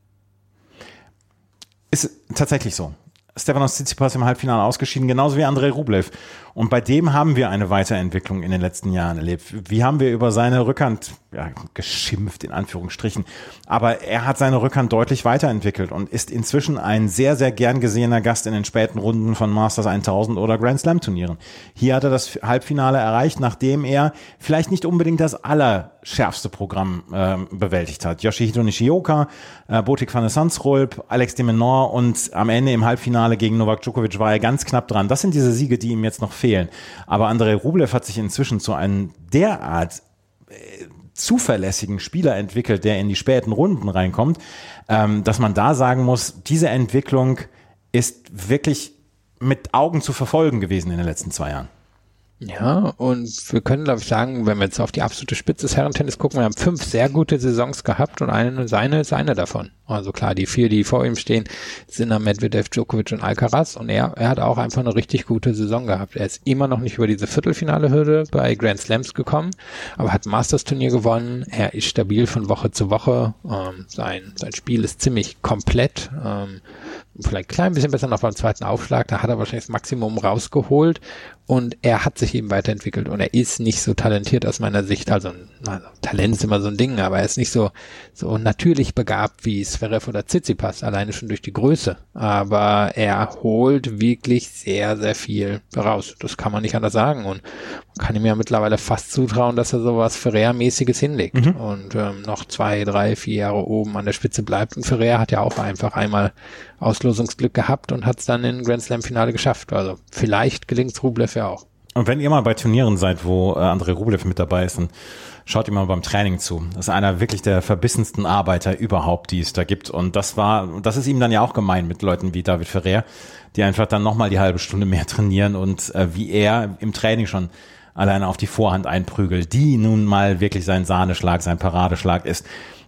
Ist tatsächlich so. Stefanos Tsitsipas im Halbfinale ausgeschieden, genauso wie Andrei Rublev. Und bei dem haben wir eine Weiterentwicklung in den letzten Jahren erlebt. Wie haben wir über seine Rückhand ja, geschimpft, in Anführungsstrichen. Aber er hat seine Rückhand deutlich weiterentwickelt und ist inzwischen ein sehr, sehr gern gesehener Gast in den späten Runden von Masters 1000 oder Grand Slam Turnieren. Hier hat er das Halbfinale erreicht, nachdem er vielleicht nicht unbedingt das allerschärfste Programm äh, bewältigt hat. Yoshihito Nishioka, äh, Botik van der Sansrolp, Alex de Menor und am Ende im Halbfinale gegen Novak Djokovic war er ganz knapp dran. Das sind diese Siege, die ihm jetzt noch fehlen. Aber Andrei Rublev hat sich inzwischen zu einem derart äh, zuverlässigen Spieler entwickelt, der in die späten Runden reinkommt, ähm, dass man da sagen muss, diese Entwicklung ist wirklich mit Augen zu verfolgen gewesen in den letzten zwei Jahren. Ja, und wir können, glaube ich, sagen, wenn wir jetzt auf die absolute Spitze des Herrentennis gucken, wir haben fünf sehr gute Saisons gehabt und eine, seine ist eine davon. Also klar, die vier, die vor ihm stehen, sind dann Medvedev, Djokovic und Alcaraz und er, er hat auch einfach eine richtig gute Saison gehabt. Er ist immer noch nicht über diese Viertelfinale-Hürde bei Grand Slams gekommen, aber hat Masters-Turnier gewonnen. Er ist stabil von Woche zu Woche. Ähm, sein, sein Spiel ist ziemlich komplett. Ähm, vielleicht klein bisschen besser noch beim zweiten Aufschlag, da hat er wahrscheinlich das Maximum rausgeholt und er hat sich eben weiterentwickelt und er ist nicht so talentiert aus meiner Sicht, also, also Talent ist immer so ein Ding, aber er ist nicht so, so natürlich begabt wie Zverev oder Tsitsipas, alleine schon durch die Größe, aber er holt wirklich sehr, sehr viel raus, das kann man nicht anders sagen und man kann ihm ja mittlerweile fast zutrauen, dass er sowas Ferrer-mäßiges hinlegt mhm. und ähm, noch zwei, drei, vier Jahre oben an der Spitze bleibt und Ferrer hat ja auch einfach einmal Auslosungsglück gehabt und hat es dann in Grand Slam Finale geschafft. Also vielleicht gelingt Rublev ja auch. Und wenn ihr mal bei Turnieren seid, wo äh, André Rublev mit dabei ist, dann schaut ihr mal beim Training zu. Das ist einer wirklich der verbissensten Arbeiter überhaupt, die es da gibt. Und das war, das ist ihm dann ja auch gemein mit Leuten wie David Ferrer, die einfach dann nochmal die halbe Stunde mehr trainieren und äh, wie er im Training schon alleine auf die Vorhand einprügelt, die nun mal wirklich sein Sahneschlag, sein Paradeschlag ist.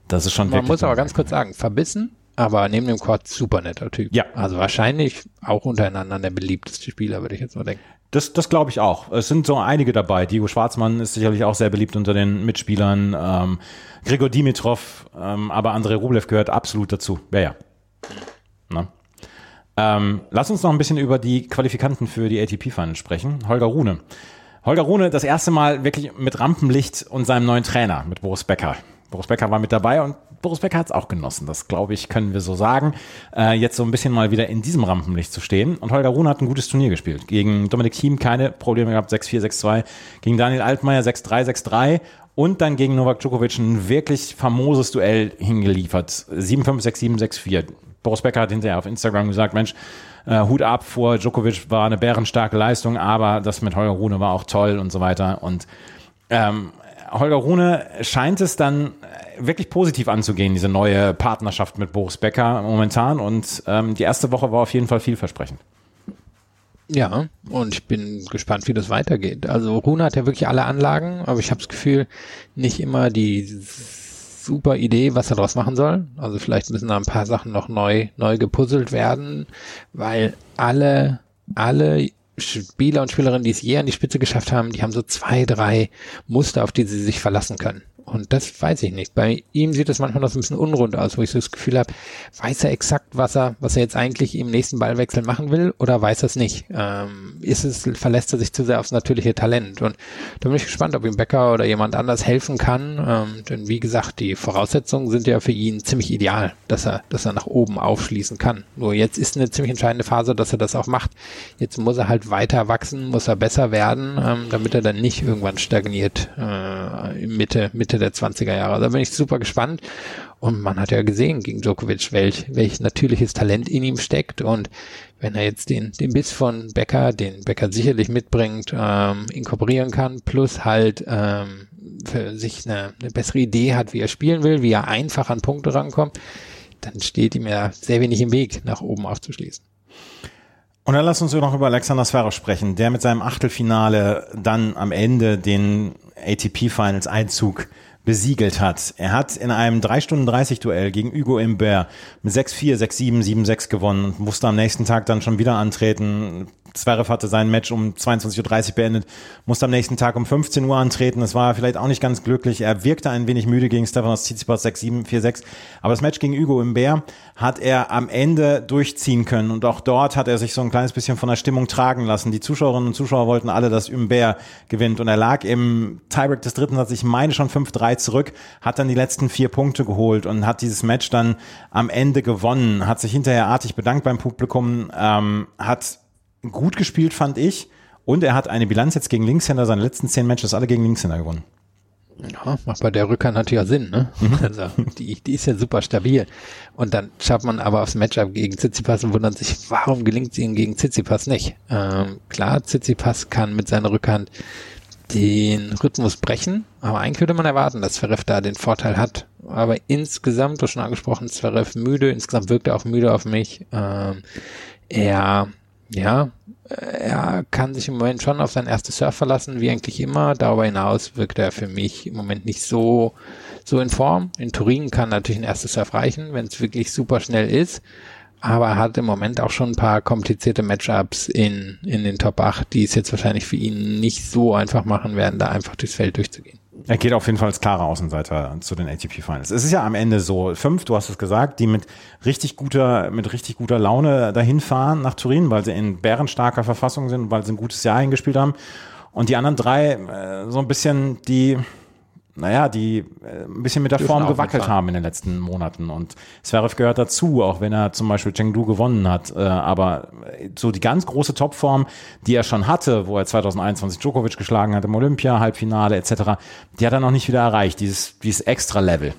Das ist schon Man muss aber ganz kurz sagen, verbissen aber neben dem Quad super netter Typ. Ja. Also wahrscheinlich auch untereinander der beliebteste Spieler, würde ich jetzt mal denken. Das, das glaube ich auch. Es sind so einige dabei. Diego Schwarzmann ist sicherlich auch sehr beliebt unter den Mitspielern. Ähm, Gregor Dimitrov, ähm, aber Andrei Rublev gehört absolut dazu. Ja, ja. Na? Ähm, lass uns noch ein bisschen über die Qualifikanten für die ATP-Finals sprechen. Holger Rune. Holger Rune das erste Mal wirklich mit Rampenlicht und seinem neuen Trainer, mit Boris Becker. Boris Becker war mit dabei und Boris Becker hat es auch genossen. Das, glaube ich, können wir so sagen. Äh, jetzt so ein bisschen mal wieder in diesem Rampenlicht zu stehen. Und Holger Rune hat ein gutes Turnier gespielt. Gegen Dominik Thiem keine Probleme gehabt, 6-4, 6-2. Gegen Daniel Altmaier 6-3, 6-3. Und dann gegen Novak Djokovic ein wirklich famoses Duell hingeliefert. 7-5, 6-7, 6-4. Boris Becker hat hinterher auf Instagram gesagt, Mensch, äh, Hut ab vor Djokovic war eine bärenstarke Leistung, aber das mit Holger Rune war auch toll und so weiter. Und ähm, Holger Rune scheint es dann wirklich positiv anzugehen, diese neue Partnerschaft mit Boris Becker momentan. Und ähm, die erste Woche war auf jeden Fall vielversprechend. Ja, und ich bin gespannt, wie das weitergeht. Also Rune hat ja wirklich alle Anlagen, aber ich habe das Gefühl, nicht immer die super Idee, was er daraus machen soll. Also vielleicht müssen da ein paar Sachen noch neu, neu gepuzzelt werden, weil alle, alle Spieler und Spielerinnen, die es je an die Spitze geschafft haben, die haben so zwei, drei Muster, auf die sie sich verlassen können. Und das weiß ich nicht. Bei ihm sieht es manchmal noch so ein bisschen unrund aus, wo ich so das Gefühl habe, weiß er exakt, was er, was er jetzt eigentlich im nächsten Ballwechsel machen will oder weiß er es nicht? Ähm, ist es, verlässt er sich zu sehr aufs natürliche Talent? Und da bin ich gespannt, ob ihm Becker oder jemand anders helfen kann. Ähm, denn wie gesagt, die Voraussetzungen sind ja für ihn ziemlich ideal, dass er, dass er nach oben aufschließen kann. Nur jetzt ist eine ziemlich entscheidende Phase, dass er das auch macht. Jetzt muss er halt weiter wachsen, muss er besser werden, ähm, damit er dann nicht irgendwann stagniert äh, Mitte, Mitte Mitte der 20er Jahre. Da bin ich super gespannt. Und man hat ja gesehen gegen Djokovic, welch, welch natürliches Talent in ihm steckt. Und wenn er jetzt den, den Biss von Becker, den Becker sicherlich mitbringt, ähm, inkorporieren kann, plus halt ähm, für sich eine, eine bessere Idee hat, wie er spielen will, wie er einfach an Punkte rankommt, dann steht ihm ja sehr wenig im Weg, nach oben aufzuschließen. Und dann lass uns noch über Alexander Zverev sprechen, der mit seinem Achtelfinale dann am Ende den ATP Finals Einzug besiegelt hat. Er hat in einem 3 Stunden 30 Duell gegen Hugo Imbert mit 6-4, 6-7, 7-6 gewonnen und musste am nächsten Tag dann schon wieder antreten. Zverev hatte sein Match um 22.30 Uhr beendet, musste am nächsten Tag um 15 Uhr antreten. Das war vielleicht auch nicht ganz glücklich. Er wirkte ein wenig müde gegen Stefanos Tsitsipas 6-7, 4-6. Aber das Match gegen Hugo Imbert hat er am Ende durchziehen können. Und auch dort hat er sich so ein kleines bisschen von der Stimmung tragen lassen. Die Zuschauerinnen und Zuschauer wollten alle, dass Imbert gewinnt. Und er lag im Tiebreak des dritten, hat sich meine schon 5-3 zurück, hat dann die letzten vier Punkte geholt und hat dieses Match dann am Ende gewonnen, hat sich hinterher artig bedankt beim Publikum, ähm, hat gut gespielt, fand ich. Und er hat eine Bilanz jetzt gegen Linkshänder, seine letzten zehn Matches alle gegen Linkshänder gewonnen. Ja, macht bei der Rückhand natürlich auch Sinn, ne? Mhm. Also, die, die ist ja super stabil. Und dann schaut man aber aufs Matchup gegen Tsitsipas und wundert sich, warum gelingt es ihm gegen Tsitsipas nicht? Ähm, klar, Tsitsipas kann mit seiner Rückhand den Rhythmus brechen, aber eigentlich würde man erwarten, dass Zverev da den Vorteil hat. Aber insgesamt, du schon angesprochen, Zverev müde, insgesamt wirkt er auch müde auf mich. Ähm, er, ja, er kann sich im Moment schon auf sein erstes Surf verlassen, wie eigentlich immer. Darüber hinaus wirkt er für mich im Moment nicht so, so in Form. In Turin kann natürlich ein erstes Surf reichen, wenn es wirklich super schnell ist. Aber er hat im Moment auch schon ein paar komplizierte Matchups in, in den Top 8, die es jetzt wahrscheinlich für ihn nicht so einfach machen werden, da einfach durchs Feld durchzugehen. Er geht auf jeden Fall als klarer Außenseiter zu den ATP Finals. Es ist ja am Ende so fünf, du hast es gesagt, die mit richtig guter, mit richtig guter Laune dahin fahren nach Turin, weil sie in bärenstarker Verfassung sind, weil sie ein gutes Jahr hingespielt haben. Und die anderen drei äh, so ein bisschen die, naja, die äh, ein bisschen mit der Form gewackelt haben in den letzten Monaten. Und Zverev gehört dazu, auch wenn er zum Beispiel Chengdu gewonnen hat. Äh, aber so die ganz große Topform, die er schon hatte, wo er 2021 Djokovic geschlagen hat im Olympia, Halbfinale etc., die hat er noch nicht wieder erreicht, dieses, dieses Extra-Level.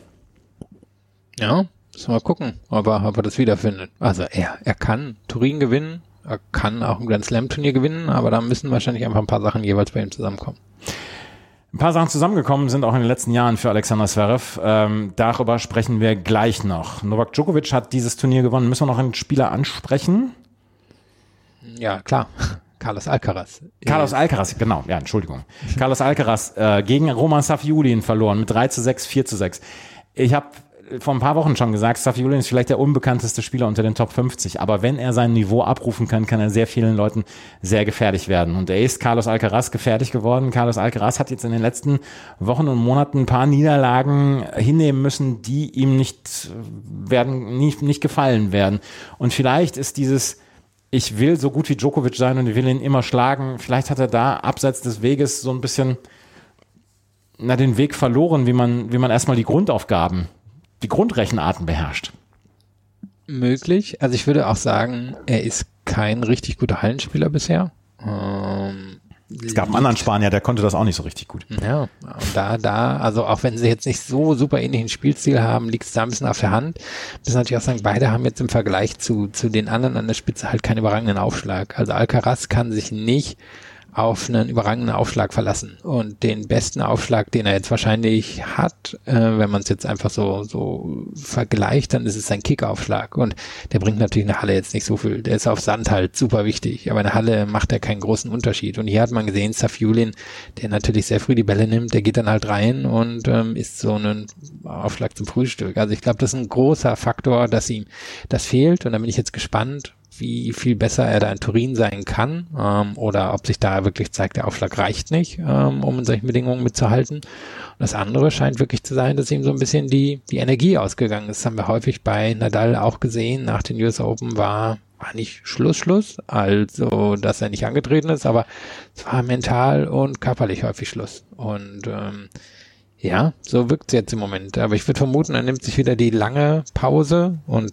Ja, müssen wir mal gucken, ob er, ob er das wiederfindet. Also er, er kann Turin gewinnen, er kann auch ein Grand Slam Turnier gewinnen, aber da müssen wahrscheinlich einfach ein paar Sachen jeweils bei ihm zusammenkommen. Ein paar Sachen zusammengekommen sind auch in den letzten Jahren für Alexander Zverev. Ähm, darüber sprechen wir gleich noch. Novak Djokovic hat dieses Turnier gewonnen. Müssen wir noch einen Spieler ansprechen? Ja, klar. Carlos Alcaraz. Carlos Alcaraz, genau, ja, Entschuldigung. Carlos Alcaraz äh, gegen Roman Safiulin verloren mit 3 zu 6, 4 zu 6. Ich habe vor ein paar Wochen schon gesagt, Safiulin ist vielleicht der unbekannteste Spieler unter den Top 50, aber wenn er sein Niveau abrufen kann, kann er sehr vielen Leuten sehr gefährlich werden. Und er ist Carlos Alcaraz gefährlich geworden. Carlos Alcaraz hat jetzt in den letzten Wochen und Monaten ein paar Niederlagen hinnehmen müssen, die ihm nicht werden, nicht, nicht gefallen werden. Und vielleicht ist dieses ich will so gut wie Djokovic sein und ich will ihn immer schlagen. Vielleicht hat er da abseits des Weges so ein bisschen na, den Weg verloren, wie man, wie man erstmal die Grundaufgaben, die Grundrechenarten beherrscht. Möglich. Also ich würde auch sagen, er ist kein richtig guter Hallenspieler bisher. Ähm, Es gab einen anderen Spanier, der konnte das auch nicht so richtig gut. Ja, und da, da, also auch wenn sie jetzt nicht so super ähnlichen Spielstil haben, liegt es da ein bisschen auf der Hand. Müssen natürlich auch sagen, beide haben jetzt im Vergleich zu, zu den anderen an der Spitze halt keinen überragenden Aufschlag. Also Alcaraz kann sich nicht auf einen überragenden Aufschlag verlassen. Und den besten Aufschlag, den er jetzt wahrscheinlich hat, äh, wenn man es jetzt einfach so, so vergleicht, dann ist es sein Kickaufschlag. Und der bringt natürlich in der Halle jetzt nicht so viel. Der ist auf Sand halt super wichtig. Aber in der Halle macht er keinen großen Unterschied. Und hier hat man gesehen, Safiulin, der natürlich sehr früh die Bälle nimmt, der geht dann halt rein und ähm, ist so ein Aufschlag zum Frühstück. Also ich glaube, das ist ein großer Faktor, dass ihm das fehlt. Und da bin ich jetzt gespannt, wie viel besser er da in Turin sein kann ähm, oder ob sich da wirklich zeigt, der Aufschlag reicht nicht, ähm, um in solchen Bedingungen mitzuhalten. Und das andere scheint wirklich zu sein, dass ihm so ein bisschen die, die Energie ausgegangen ist. Das haben wir häufig bei Nadal auch gesehen. Nach den US Open war, war nicht Schluss, Schluss, also dass er nicht angetreten ist, aber es war mental und körperlich häufig Schluss. Und ähm, ja, so wirkt es jetzt im Moment. Aber ich würde vermuten, er nimmt sich wieder die lange Pause und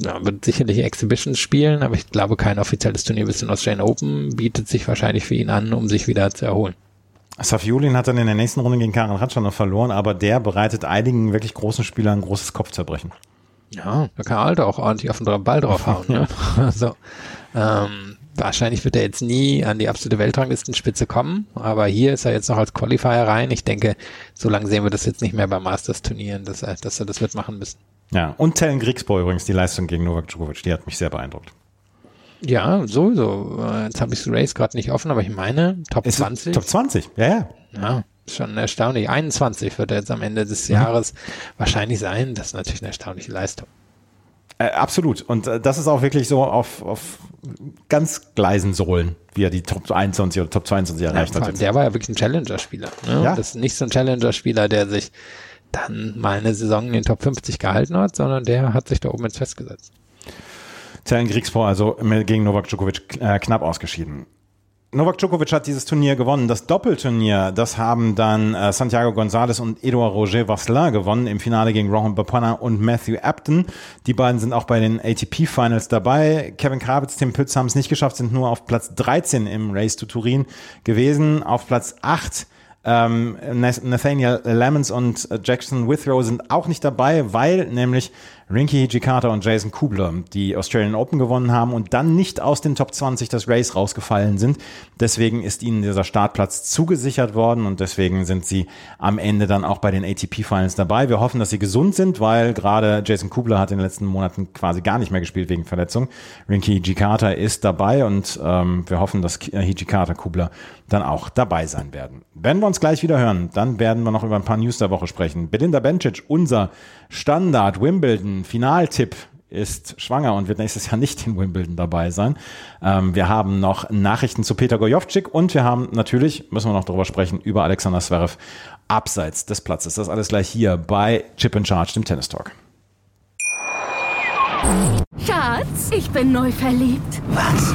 ja, wird sicherlich Exhibitions spielen, aber ich glaube, kein offizielles Turnier bis in Australian Open bietet sich wahrscheinlich für ihn an, um sich wieder zu erholen. Safiulin hat dann in der nächsten Runde gegen Karen Ratschanov verloren, aber der bereitet einigen wirklich großen Spielern ein großes Kopfzerbrechen. Ja, da kann Alter auch ordentlich auf den Ball draufhauen. ne? Also, ähm, wahrscheinlich wird er jetzt nie an die absolute Weltranglistenspitze kommen, aber hier ist er jetzt noch als Qualifier rein. Ich denke, so lange sehen wir das jetzt nicht mehr bei Masters-Turnieren, dass er, dass er das wird machen müssen. Ja, und Tellen Griegsbo übrigens, die Leistung gegen Novak Djokovic, die hat mich sehr beeindruckt. Ja, sowieso. Äh, Jetzt habe ich das Race gerade nicht offen, aber ich meine, Top Ist 20. Top 20, ja, ja. Ja, schon erstaunlich. 21 wird er jetzt am Ende des Jahres wahrscheinlich sein. Das ist natürlich eine erstaunliche Leistung. Äh, absolut. Und äh, das ist auch wirklich so auf, auf ganz gleisen Sohlen, wie er die Top 21 oder Top 22 erreicht Ja, hat. der war ja wirklich ein Challenger-Spieler. Ne? Ja. Das ist nicht so ein Challenger-Spieler, der sich dann mal eine Saison in den Top 50 gehalten hat, sondern der hat sich da oben ins festgesetzt. Tellen Griegspoor also gegen Novak Djokovic äh, knapp ausgeschieden. Novak Djokovic hat dieses Turnier gewonnen. Das Doppelturnier, das haben dann äh, Santiago González und Edouard Roger Vasselin gewonnen im Finale gegen Rohan Bapana und Matthew Apton. Die beiden sind auch bei den ATP Finals dabei. Kevin Krawitz, Tim Pütz haben es nicht geschafft, sind nur auf Platz 13 im Race to Turin gewesen. Auf Platz 8 ähm, Nathaniel Lemons und äh, Jackson Withrow sind auch nicht dabei, weil nämlich Rinky Hijikata und Jason Kubler die Australian Open gewonnen haben und dann nicht aus den Top 20 des Race rausgefallen sind. Deswegen ist ihnen dieser Startplatz zugesichert worden und deswegen sind sie am Ende dann auch bei den ATP Finals dabei. Wir hoffen, dass sie gesund sind, weil gerade Jason Kubler hat in den letzten Monaten quasi gar nicht mehr gespielt wegen Verletzung. Rinky Hijikata ist dabei und ähm, wir hoffen, dass Hijikata Kubler dann auch dabei sein werden. Wenn wir uns gleich wieder hören, dann werden wir noch über ein paar News der Woche sprechen. Belinda Bencic, unser Standard Wimbledon Finaltipp ist schwanger und wird nächstes Jahr nicht in Wimbledon dabei sein. Ähm, wir haben noch Nachrichten zu Peter Gojovcik und wir haben natürlich, müssen wir noch darüber sprechen, über Alexander Zverev abseits des Platzes. Das alles gleich hier bei Chip in Charge, dem Tennis Talk. Schatz, ich bin neu verliebt. Was?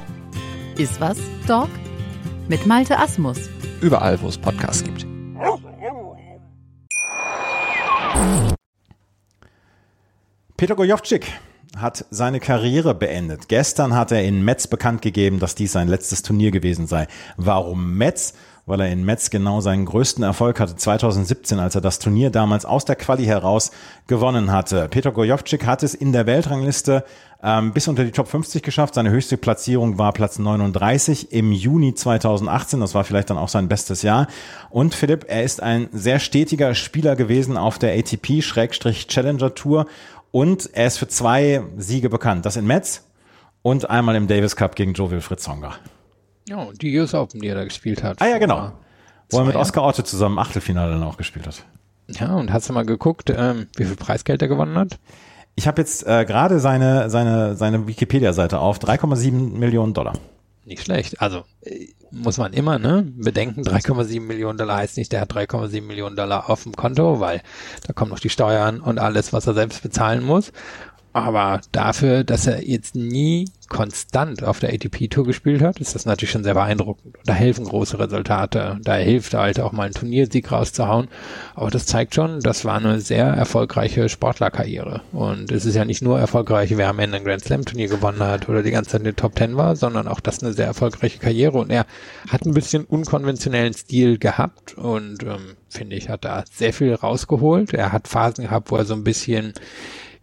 Ist was, Dog? Mit Malte Asmus. Überall, wo es Podcasts gibt. Peter Gojovcik hat seine Karriere beendet. Gestern hat er in Metz bekannt gegeben, dass dies sein letztes Turnier gewesen sei. Warum Metz? Weil er in Metz genau seinen größten Erfolg hatte 2017, als er das Turnier damals aus der Quali heraus gewonnen hatte. Peter Gojovcik hat es in der Weltrangliste ähm, bis unter die Top 50 geschafft. Seine höchste Platzierung war Platz 39 im Juni 2018. Das war vielleicht dann auch sein bestes Jahr. Und Philipp, er ist ein sehr stetiger Spieler gewesen auf der ATP-Challenger Tour und er ist für zwei Siege bekannt. Das in Metz und einmal im Davis Cup gegen Joe Wilfried Tsonga. Ja, und die US Open, die er da gespielt hat. Ah ja, genau. Wo er mit Oscar Otto zusammen im Achtelfinale dann auch gespielt hat. Ja, und hast du mal geguckt, ähm, wie viel Preisgeld er gewonnen hat? Ich habe jetzt äh, gerade seine, seine, seine Wikipedia-Seite auf 3,7 Millionen Dollar. Nicht schlecht. Also äh, muss man immer ne bedenken, 3,7 Millionen Dollar heißt nicht, der hat 3,7 Millionen Dollar auf dem Konto, weil da kommen noch die Steuern und alles, was er selbst bezahlen muss. Aber dafür, dass er jetzt nie konstant auf der ATP-Tour gespielt hat, ist das natürlich schon sehr beeindruckend. Da helfen große Resultate. Da hilft halt auch mal einen Turniersieg rauszuhauen. Aber das zeigt schon, das war eine sehr erfolgreiche Sportlerkarriere. Und es ist ja nicht nur erfolgreich, wer am Ende ein Grand Slam-Turnier gewonnen hat oder die ganze Zeit in den Top Ten war, sondern auch das eine sehr erfolgreiche Karriere. Und er hat ein bisschen unkonventionellen Stil gehabt und ähm, finde ich, hat da sehr viel rausgeholt. Er hat Phasen gehabt, wo er so ein bisschen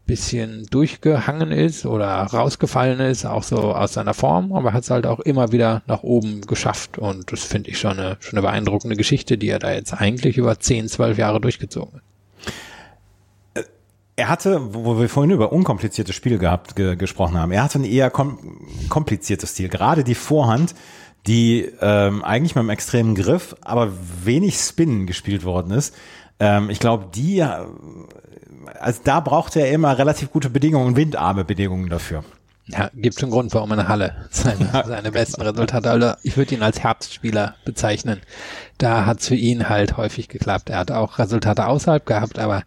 bisschen durchgehangen ist oder rausgefallen ist, auch so aus seiner Form, aber hat es halt auch immer wieder nach oben geschafft und das finde ich schon eine, schon eine beeindruckende Geschichte, die er da jetzt eigentlich über 10, 12 Jahre durchgezogen hat. Er hatte, wo wir vorhin über unkompliziertes Spiel gehabt ge gesprochen haben, er hatte ein eher kom kompliziertes Stil. Gerade die Vorhand, die ähm, eigentlich mit einem extremen Griff, aber wenig Spin gespielt worden ist. Ähm, ich glaube, die, also da brauchte er immer relativ gute Bedingungen, windarme Bedingungen dafür. Ja, gibt schon Grund, warum er in der Halle seine, seine besten Resultate. Also ich würde ihn als Herbstspieler bezeichnen. Da hat's für ihn halt häufig geklappt. Er hat auch Resultate außerhalb gehabt, aber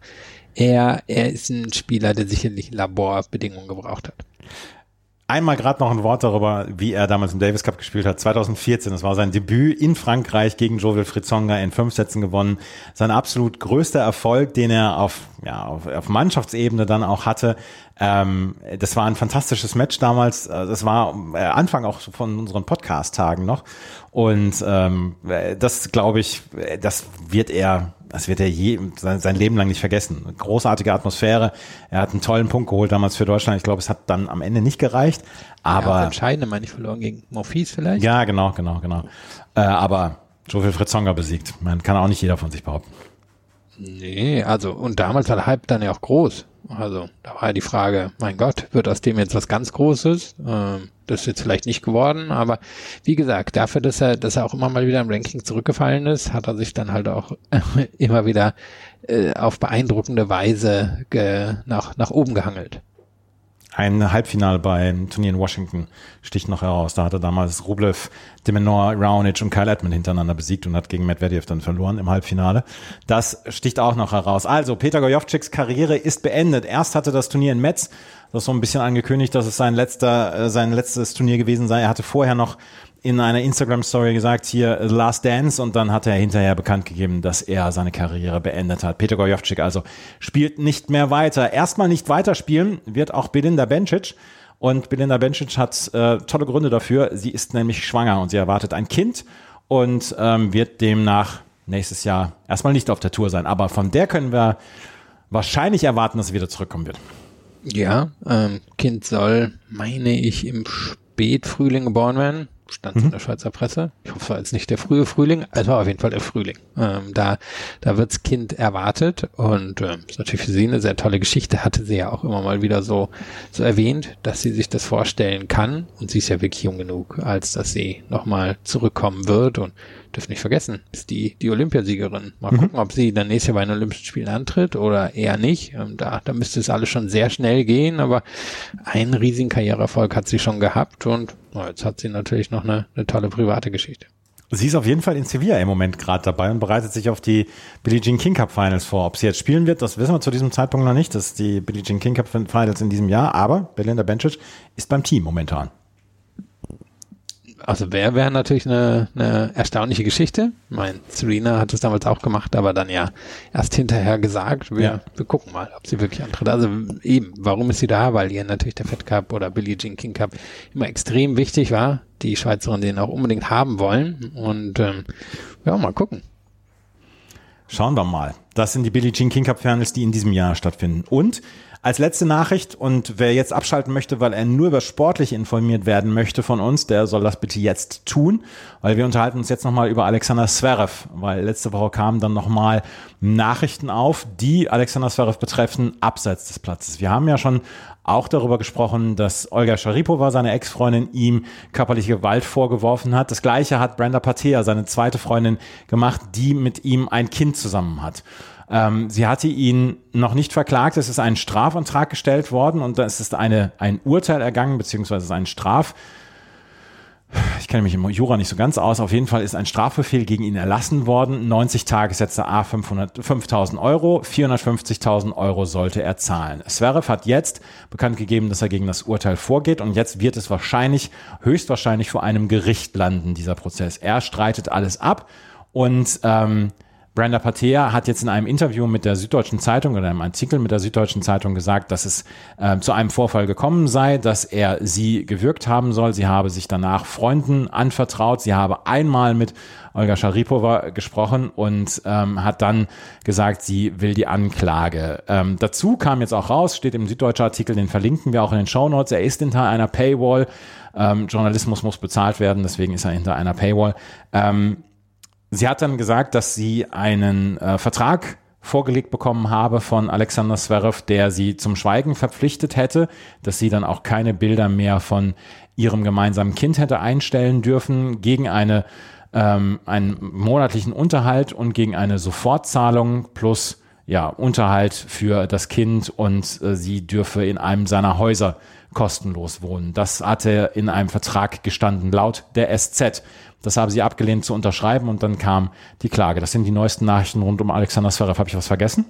er, er ist ein Spieler, der sicherlich Laborbedingungen gebraucht hat. Einmal gerade noch ein Wort darüber, wie er damals im Davis Cup gespielt hat. 2014, das war sein Debüt in Frankreich gegen Joe Wilfried Tsonga in fünf Sätzen gewonnen. Sein absolut größter Erfolg, den er auf, ja, auf, auf Mannschaftsebene dann auch hatte. Ähm, das war ein fantastisches Match damals. Das war äh, Anfang auch von unseren Podcast-Tagen noch. Und ähm, das glaube ich, das wird er das wird er je, sein, sein Leben lang nicht vergessen. Großartige Atmosphäre. Er hat einen tollen Punkt geholt damals für Deutschland. Ich glaube, es hat dann am Ende nicht gereicht. Aber ja, entscheidende meine ich verloren gegen Morphis vielleicht. Ja, genau, genau, genau. Äh, aber so viel Fritz Zonger besiegt. Man kann auch nicht jeder von sich behaupten. Nee, also und damals war der Hype dann ja auch groß. Also da war ja die Frage, mein Gott, wird aus dem jetzt was ganz Großes? Ähm, das ist jetzt vielleicht nicht geworden, aber wie gesagt, dafür, dass er, dass er auch immer mal wieder im Ranking zurückgefallen ist, hat er sich dann halt auch immer wieder äh, auf beeindruckende Weise nach, nach oben gehangelt. Ein Halbfinale beim Turnier in Washington sticht noch heraus. Da hatte damals Rublev, Demenor, Raonic und Kyle Edmund hintereinander besiegt und hat gegen Medvedev dann verloren im Halbfinale. Das sticht auch noch heraus. Also, Peter Gojovciks Karriere ist beendet. Erst hatte das Turnier in Metz, das so ein bisschen angekündigt, dass es sein letzter, äh, sein letztes Turnier gewesen sei. Er hatte vorher noch in einer Instagram-Story gesagt, hier Last Dance und dann hat er hinterher bekannt gegeben, dass er seine Karriere beendet hat. Peter Gojovcik also spielt nicht mehr weiter. Erstmal nicht weiterspielen wird auch Belinda Bencic und Belinda Bencic hat äh, tolle Gründe dafür. Sie ist nämlich schwanger und sie erwartet ein Kind und ähm, wird demnach nächstes Jahr erstmal nicht auf der Tour sein. Aber von der können wir wahrscheinlich erwarten, dass sie wieder zurückkommen wird. Ja, ähm, Kind soll, meine ich, im Spätfrühling geboren werden stand mhm. in der Schweizer Presse. Ich hoffe, es war jetzt nicht der frühe Frühling, es war auf jeden Fall der Frühling. Ähm, da da wirds Kind erwartet und ähm, ist natürlich für sie eine sehr tolle Geschichte. Hatte sie ja auch immer mal wieder so so erwähnt, dass sie sich das vorstellen kann und sie ist ja wirklich jung genug, als dass sie nochmal zurückkommen wird und dürfen nicht vergessen, ist die, die Olympiasiegerin. Mal mhm. gucken, ob sie dann nächstes Jahr bei den Olympischen Spielen antritt oder eher nicht. Ähm, da, da müsste es alles schon sehr schnell gehen, aber einen riesigen Karriereerfolg hat sie schon gehabt und jetzt hat sie natürlich noch eine, eine tolle private Geschichte. Sie ist auf jeden Fall in Sevilla im Moment gerade dabei und bereitet sich auf die Billie Jean King Cup Finals vor. Ob sie jetzt spielen wird, das wissen wir zu diesem Zeitpunkt noch nicht. Das ist die Billie Jean King Cup Finals in diesem Jahr, aber Belinda Bencic ist beim Team momentan also wäre wär natürlich eine, eine erstaunliche Geschichte. Mein Serena hat es damals auch gemacht, aber dann ja erst hinterher gesagt, wir, ja. wir gucken mal, ob sie wirklich antritt. Also eben, warum ist sie da? Weil ihr natürlich der Fed Cup oder Billie Jean King Cup immer extrem wichtig war, die Schweizerin den auch unbedingt haben wollen. Und ähm, ja, mal gucken. Schauen wir mal. Das sind die Billie Jean King Cup Finals, die in diesem Jahr stattfinden. Und als letzte Nachricht und wer jetzt abschalten möchte, weil er nur über sportlich informiert werden möchte von uns, der soll das bitte jetzt tun, weil wir unterhalten uns jetzt nochmal über Alexander Zverev, weil letzte Woche kamen dann nochmal Nachrichten auf, die Alexander Zverev betreffen, abseits des Platzes. Wir haben ja schon auch darüber gesprochen, dass Olga Sharipova, seine Ex-Freundin, ihm körperliche Gewalt vorgeworfen hat. Das gleiche hat Brenda Patea, seine zweite Freundin, gemacht, die mit ihm ein Kind zusammen hat. Ähm, sie hatte ihn noch nicht verklagt. Es ist ein Strafantrag gestellt worden und es ist eine, ein Urteil ergangen, beziehungsweise ein Straf, ich kenne mich im Jura nicht so ganz aus, auf jeden Fall ist ein Strafbefehl gegen ihn erlassen worden. 90 Tage setzte A 5.000 Euro, 450.000 Euro sollte er zahlen. Zverev hat jetzt bekannt gegeben, dass er gegen das Urteil vorgeht und jetzt wird es wahrscheinlich, höchstwahrscheinlich vor einem Gericht landen, dieser Prozess. Er streitet alles ab und ähm, Brenda Patea hat jetzt in einem Interview mit der Süddeutschen Zeitung oder einem Artikel mit der Süddeutschen Zeitung gesagt, dass es äh, zu einem Vorfall gekommen sei, dass er sie gewürgt haben soll. Sie habe sich danach Freunden anvertraut. Sie habe einmal mit Olga Scharipova gesprochen und ähm, hat dann gesagt, sie will die Anklage. Ähm, dazu kam jetzt auch raus, steht im Süddeutschen Artikel, den verlinken wir auch in den Show Notes. Er ist hinter einer Paywall. Ähm, Journalismus muss bezahlt werden, deswegen ist er hinter einer Paywall. Ähm, Sie hat dann gesagt, dass sie einen äh, Vertrag vorgelegt bekommen habe von Alexander Zverev, der sie zum Schweigen verpflichtet hätte, dass sie dann auch keine Bilder mehr von ihrem gemeinsamen Kind hätte einstellen dürfen gegen eine ähm, einen monatlichen Unterhalt und gegen eine Sofortzahlung plus ja Unterhalt für das Kind und äh, sie dürfe in einem seiner Häuser kostenlos wohnen. Das hatte in einem Vertrag gestanden laut der SZ. Das haben sie abgelehnt zu unterschreiben und dann kam die Klage. Das sind die neuesten Nachrichten rund um Alexander Zverev. Habe ich was vergessen?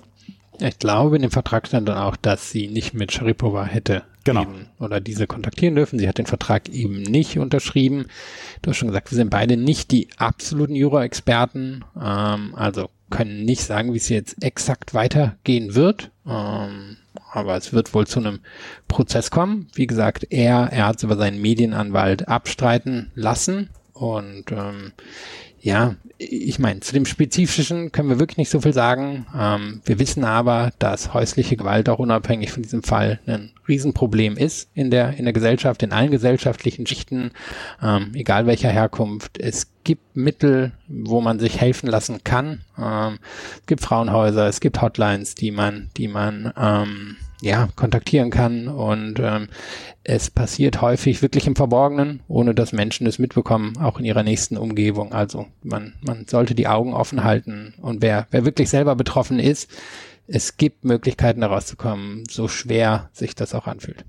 Ich glaube, in dem Vertrag stand dann auch, dass sie nicht mit Sharipova hätte genau. oder diese kontaktieren dürfen. Sie hat den Vertrag eben nicht unterschrieben. Du hast schon gesagt, wir sind beide nicht die absoluten Jura-Experten, ähm, also können nicht sagen, wie es jetzt exakt weitergehen wird. Ähm, aber es wird wohl zu einem Prozess kommen. Wie gesagt, er, er hat es über seinen Medienanwalt abstreiten lassen. Und ähm, Ja, ich meine, zu dem Spezifischen können wir wirklich nicht so viel sagen. Ähm, wir wissen aber, dass häusliche Gewalt auch unabhängig von diesem Fall ein Riesenproblem ist in der, in der Gesellschaft, in allen gesellschaftlichen Schichten, ähm, egal welcher Herkunft. Es gibt Mittel, wo man sich helfen lassen kann. Ähm, es gibt Frauenhäuser, es gibt Hotlines, die man, die man ähm, ja, kontaktieren kann. Und ähm, es passiert häufig wirklich im Verborgenen, ohne dass Menschen es mitbekommen, auch in ihrer nächsten Umgebung. Also man, man sollte die Augen offen halten. Und wer, wer wirklich selber betroffen ist, es gibt Möglichkeiten, da rauszukommen, so schwer sich das auch anfühlt.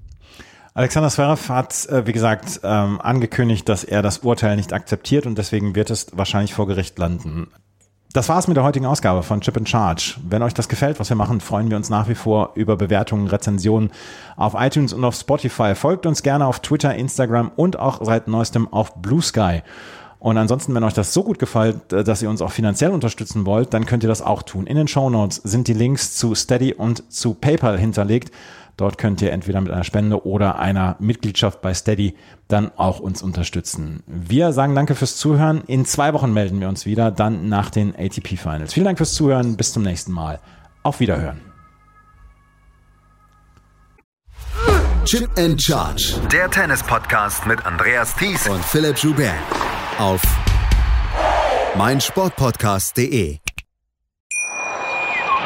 Alexander Zverev hat, äh, wie gesagt, ähm, angekündigt, dass er das Urteil nicht akzeptiert und deswegen wird es wahrscheinlich vor Gericht landen. Das war's mit der heutigen Ausgabe von Chip in Charge. Wenn euch das gefällt, was wir machen, freuen wir uns nach wie vor über Bewertungen, Rezensionen auf iTunes und auf Spotify. Folgt uns gerne auf Twitter, Instagram und auch seit neuestem auf Blue Sky. Und ansonsten, wenn euch das so gut gefällt, äh, dass ihr uns auch finanziell unterstützen wollt, dann könnt ihr das auch tun. In den Show Notes sind die Links zu Steady und zu PayPal hinterlegt. Dort könnt ihr entweder mit einer Spende oder einer Mitgliedschaft bei Steady dann auch uns unterstützen. Wir sagen danke fürs Zuhören. In zwei Wochen melden wir uns wieder, dann nach den ATP Finals. Vielen Dank fürs Zuhören. Bis zum nächsten Mal. Auf Wiederhören. Chip and Charge. Der Tennis-Podcast mit Andreas Thies und Philipp Joubert. Auf meinsportpodcast.de.